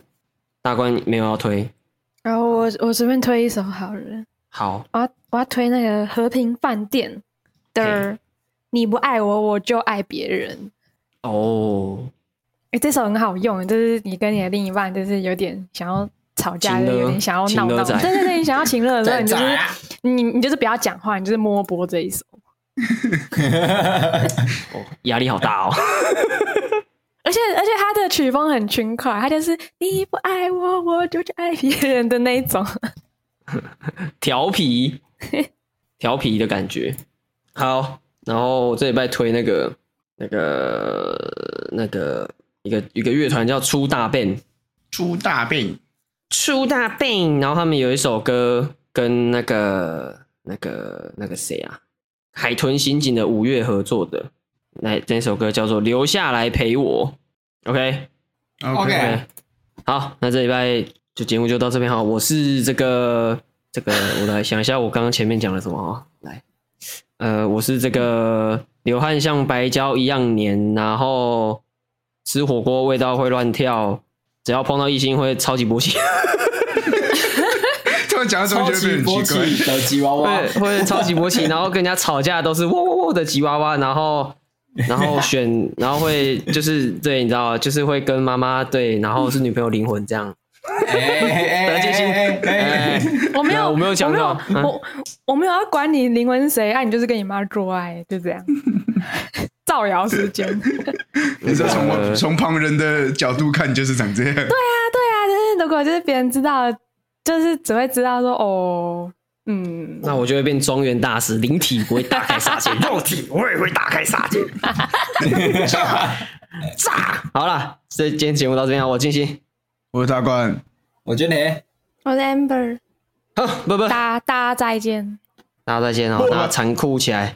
S1: 大官没有要推。
S4: 然后我我随便推一首好了。
S1: 好，
S4: 我要我要推那个和平饭店的《你不爱我，我就爱别人》。
S1: 哦，
S4: 哎，这首很好用，就是你跟你的另一半，就是有点想要。吵架，就有点想要闹闹。对对对，你想要情乐的时候，你就是你你就是不要讲话，你就是摸播这一首。
S1: 哦，压力好大哦。
S4: 而且而且他的曲风很轻快，他就是你不爱我，我就去爱别人的那一种，
S1: 调皮 调皮的感觉。好，然后这礼拜推那个那个那个一个一个乐团叫出大便，
S2: 出大便，
S1: 出大便。然后他们有一首歌跟那个那个那个谁啊，海豚刑警的五月合作的。那这首歌叫做《留下来陪我》，OK，OK，、
S2: okay? okay.
S1: 好，那这礼拜就节目就到这边哈。我是这个这个，我来想一下，我刚刚前面讲了什么啊？来，呃，我是这个流汗像白胶一样黏，然后吃火锅味道会乱跳，只要碰到异性会超级勃起。
S2: 突然讲的时候觉得很奇怪
S3: 的吉娃娃，
S1: 会会超级勃起，然后跟人家吵架都是喔喔喔的吉娃娃，然后。然后选，然后会就是对，你知道，就是会跟妈妈对，然后是女朋友灵魂这样。得金星，
S4: 我没有，
S1: 我没有讲到，
S4: 我我没有要管你灵魂是谁，啊，你就是跟你妈做爱，就这样。造谣时间。
S2: 你说从从旁人的角度看，就是长这样。对啊，对
S4: 啊，就是如果就是别人知道，就是只会知道说哦。嗯，
S1: 那我就会变庄园大师，灵体不会大开杀戒，肉体我也会大开杀戒。炸！炸，好了，这今天节目到这边，我金星，
S2: 我是大冠，
S3: 我是你，
S4: 我是 Amber，
S1: 好，拜拜，
S4: 大大家再见，
S1: 大家再见哦，大家残酷起来。